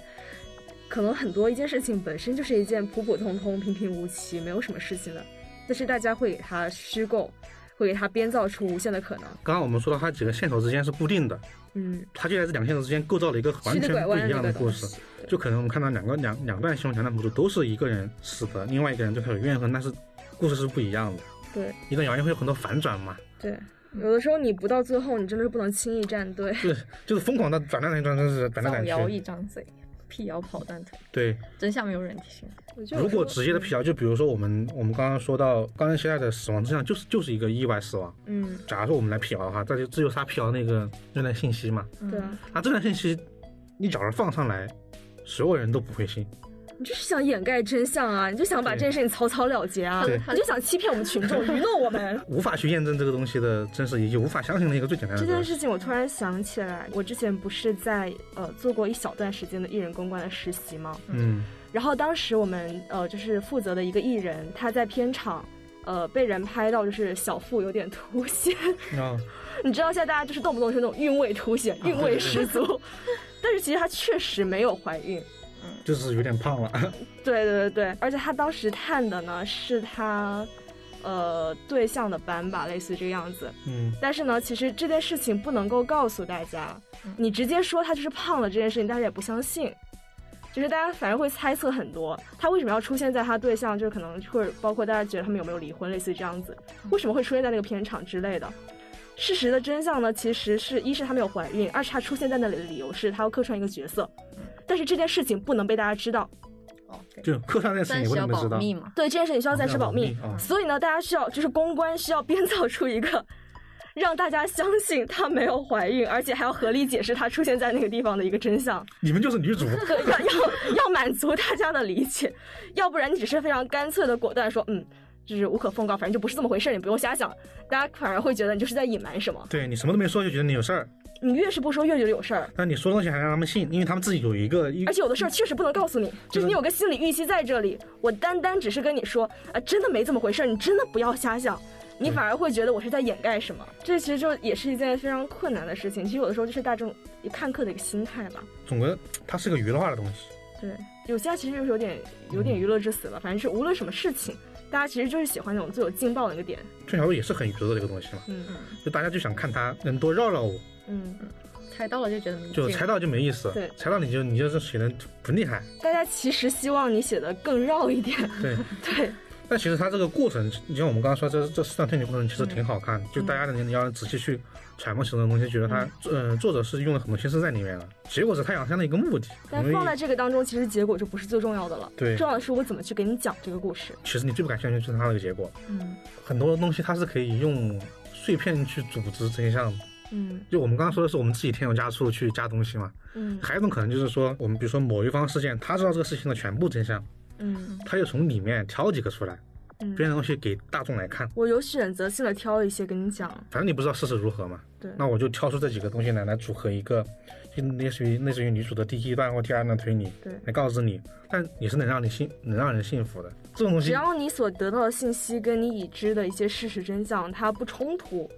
可能很多一件事情本身就是一件普普通通、平平无奇、没有什么事情的，但是大家会给它虚构，会给它编造出无限的可能。刚刚我们说到它几个线索之间是固定的，嗯，它就在这两个线索之间构造了一个完全不一样的故事。就可能我们看到两个两两段新闻桥段图都是一个人死的，另外一个人对他有怨恨，但是故事是不一样的。对一段谣言会有很多反转嘛，对，有的时候你不到最后，你真的是不能轻易站队。就是就是疯狂的转来转去转，真是转来转造谣。一张嘴，辟谣跑断腿，对，真相没有人提醒。我就有如果直接的辟谣，就比如说我们我们刚刚说到刚才现在的死亡真相就是就是一个意外死亡。嗯，假如说我们来辟谣的话，这就这就是他辟谣那个那段信息嘛。对啊，那这段信息你假如放上来，所有人都不会信，你就是想掩盖真相啊！你就想把这件事情草草了结啊！你就想欺骗我们群众，愚弄我们，无法去验证这个东西的真实，以及无法相信的一个最简单的。这件事情我突然想起来，我之前不是在呃做过一小段时间的艺人公关的实习吗？嗯。然后当时我们呃就是负责的一个艺人，他在片场呃被人拍到就是小腹有点凸显。啊。你知道现在大家就是动不动就那种韵味凸显，韵味十足，但是其实她确实没有怀孕。就是有点胖了，对对对对，而且他当时探的呢是他，呃对象的斑吧，类似这个样子。嗯，但是呢，其实这件事情不能够告诉大家，你直接说他就是胖了这件事情，大家也不相信，就是大家反而会猜测很多，他为什么要出现在他对象，就是可能会包括大家觉得他们有没有离婚，类似于这样子，为什么会出现在那个片场之类的。事实的真相呢，其实是一是她没有怀孕，二是她出现在那里的理由是她要客串一个角色。但是这件事情不能被大家知道，哦，就客串这件事情不能知道。对，这件事情需要暂时保密。所以呢，大家需要就是公关需要编造出一个让大家相信她没有怀孕，而且还要合理解释她出现在那个地方的一个真相。你们就是女主，对，要要要满足大家的理解，要不然你只是非常干脆的果断说，嗯，就是无可奉告，反正就不是这么回事，你不用瞎想。大家反而会觉得你就是在隐瞒什么。对你什么都没说，就觉得你有事儿。你越是不说，越觉得有事儿。但你说东西还让他们信，因为他们自己有一个，而且有的事儿确实不能告诉你，就是你有个心理预期在这里。我单单只是跟你说，啊，真的没这么回事儿，你真的不要瞎想，你反而会觉得我是在掩盖什么。这其实就也是一件非常困难的事情。其实有的时候就是大众看客的一个心态吧。总归它是个娱乐化的东西。对，有些其实就是有点有点娱乐至死了。反正是无论什么事情，大家其实就是喜欢那种最有劲爆的一个点。这条路也是很娱乐的一个东西嘛。嗯嗯。就大家就想看他能多绕绕我。嗯，猜到了就觉得就猜到就没意思，对，猜到你就你就是写的不厉害。大家其实希望你写的更绕一点，对 对。但其实它这个过程，你像我们刚刚说这这四段推理过程其实挺好看，就大家你要仔细去揣摩其中的东西，觉得它嗯作者是用了很多心思在里面了。结果是太阳香的一个目的，但放在这个当中，其实结果就不是最重要的了。对，重要的是我怎么去给你讲这个故事。其实你最不感兴趣就是它那个结果，嗯，很多东西它是可以用碎片去组织真相的。嗯，就我们刚刚说的是我们自己添油加醋去加东西嘛。嗯，还有一种可能就是说，我们比如说某一方事件，他知道这个事情的全部真相，嗯，他就从里面挑几个出来，嗯，编东西给大众来看。我有选择性的挑一些跟你讲，反正你不知道事实如何嘛。对，那我就挑出这几个东西来，来组合一个，就类似于类似于女主的第一段或第二段推理，对，来告知你，但也是能让你信，能让人信服的这种东西。只要你所得到的信息跟你已知的一些事实真相，它不冲突。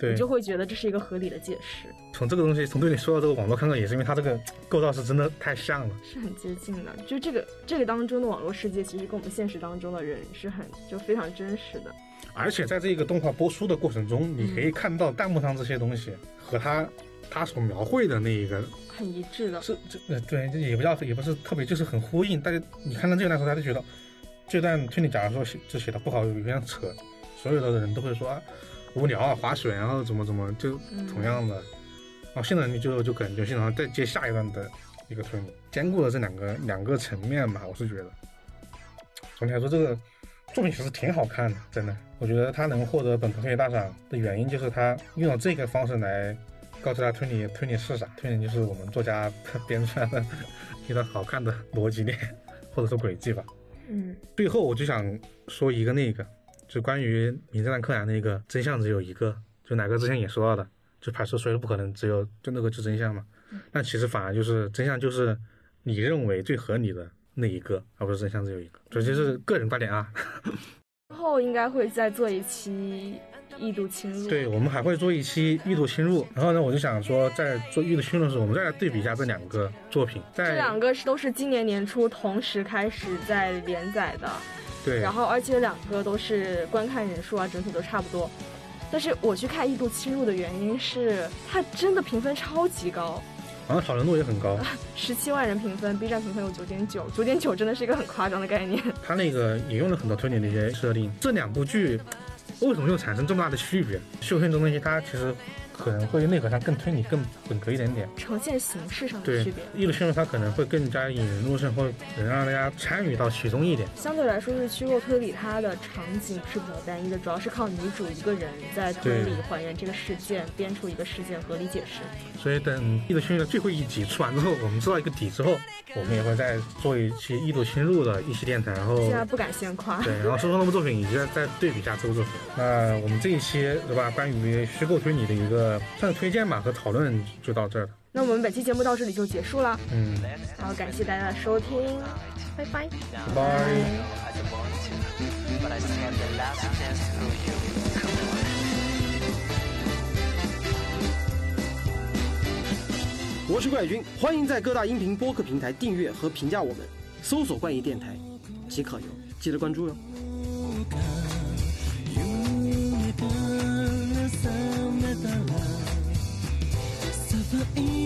你就会觉得这是一个合理的解释。从这个东西，从对你说到这个网络看看，也是因为它这个构造是真的太像了，是很接近的。就这个这个当中的网络世界，其实跟我们现实当中的人是很就非常真实的。而且在这个动画播出的过程中，你可以看到弹幕上这些东西和他他所描绘的那一个很一致的。是这呃对，这也不叫也不是特别，就是很呼应。大家你看到这段时候，他就觉得这段推理，假如说写就写的不好，有点扯，所有的人都会说。啊。无聊啊，划水，然后怎么怎么就同样的，然后现在你就就感觉现场再接下一段的一个推理，兼顾了这两个两个层面吧，我是觉得。总体来说，这个作品其实挺好看的，真的。我觉得他能获得本科推理大赏的原因，就是他用了这个方式来告诉他推理推理是啥，推理就是我们作家编出来的一段好看的逻辑链或者说轨迹吧。嗯。最后我就想说一个那个。就关于《名侦探柯南》那个真相只有一个，就哪个之前也说到的，就排除所有不可能，只有就那个是真相嘛。但其实反而就是真相就是你认为最合理的那一个，而不是真相只有一个。这就是个人观点啊。之后应该会再做一期异度侵入。对，我们还会做一期异度侵入。然后呢，我就想说，在做异度侵入的时候，我们再来对比一下这两个作品。这两个是都是今年年初同时开始在连载的。对，然后而且两个都是观看人数啊，整体都差不多。但是我去看《异度侵入》的原因是，它真的评分超级高，好像讨论度也很高，十七万人评分，B 站评分有九点九，九点九真的是一个很夸张的概念。它那个也用了很多推理的一些设定。这两部剧为什么又产生这么大的区别？秀片这东西它其实可能会内核上更推理、更本格一点点，呈现形式上的区别。，异度陷入它可能会更加引人入胜，或能让大家参与到其中一点。相对来说，是虚构推理，它的场景是比较单一的，主要是靠女主一个人在推理还原这个事件，编出一个事件合理解释。所以等异度侵入的最后一集出完之后，我们知道一个底之后，我们也会再做一期异度侵入的一期电台，然后现在不敢先夸。对，然后说说那部作品，以及再再对比一下这部作品。那我们这一期对吧，关于虚构推理的一个算是推荐吧和讨论就到这儿了。那我们本期节目到这里就结束了，嗯，好，感谢大家的收听，拜拜。我是怪君，欢迎在各大音频播客平台订阅和评价我们，搜索“怪异电台”即可哟，记得关注哟。the evening.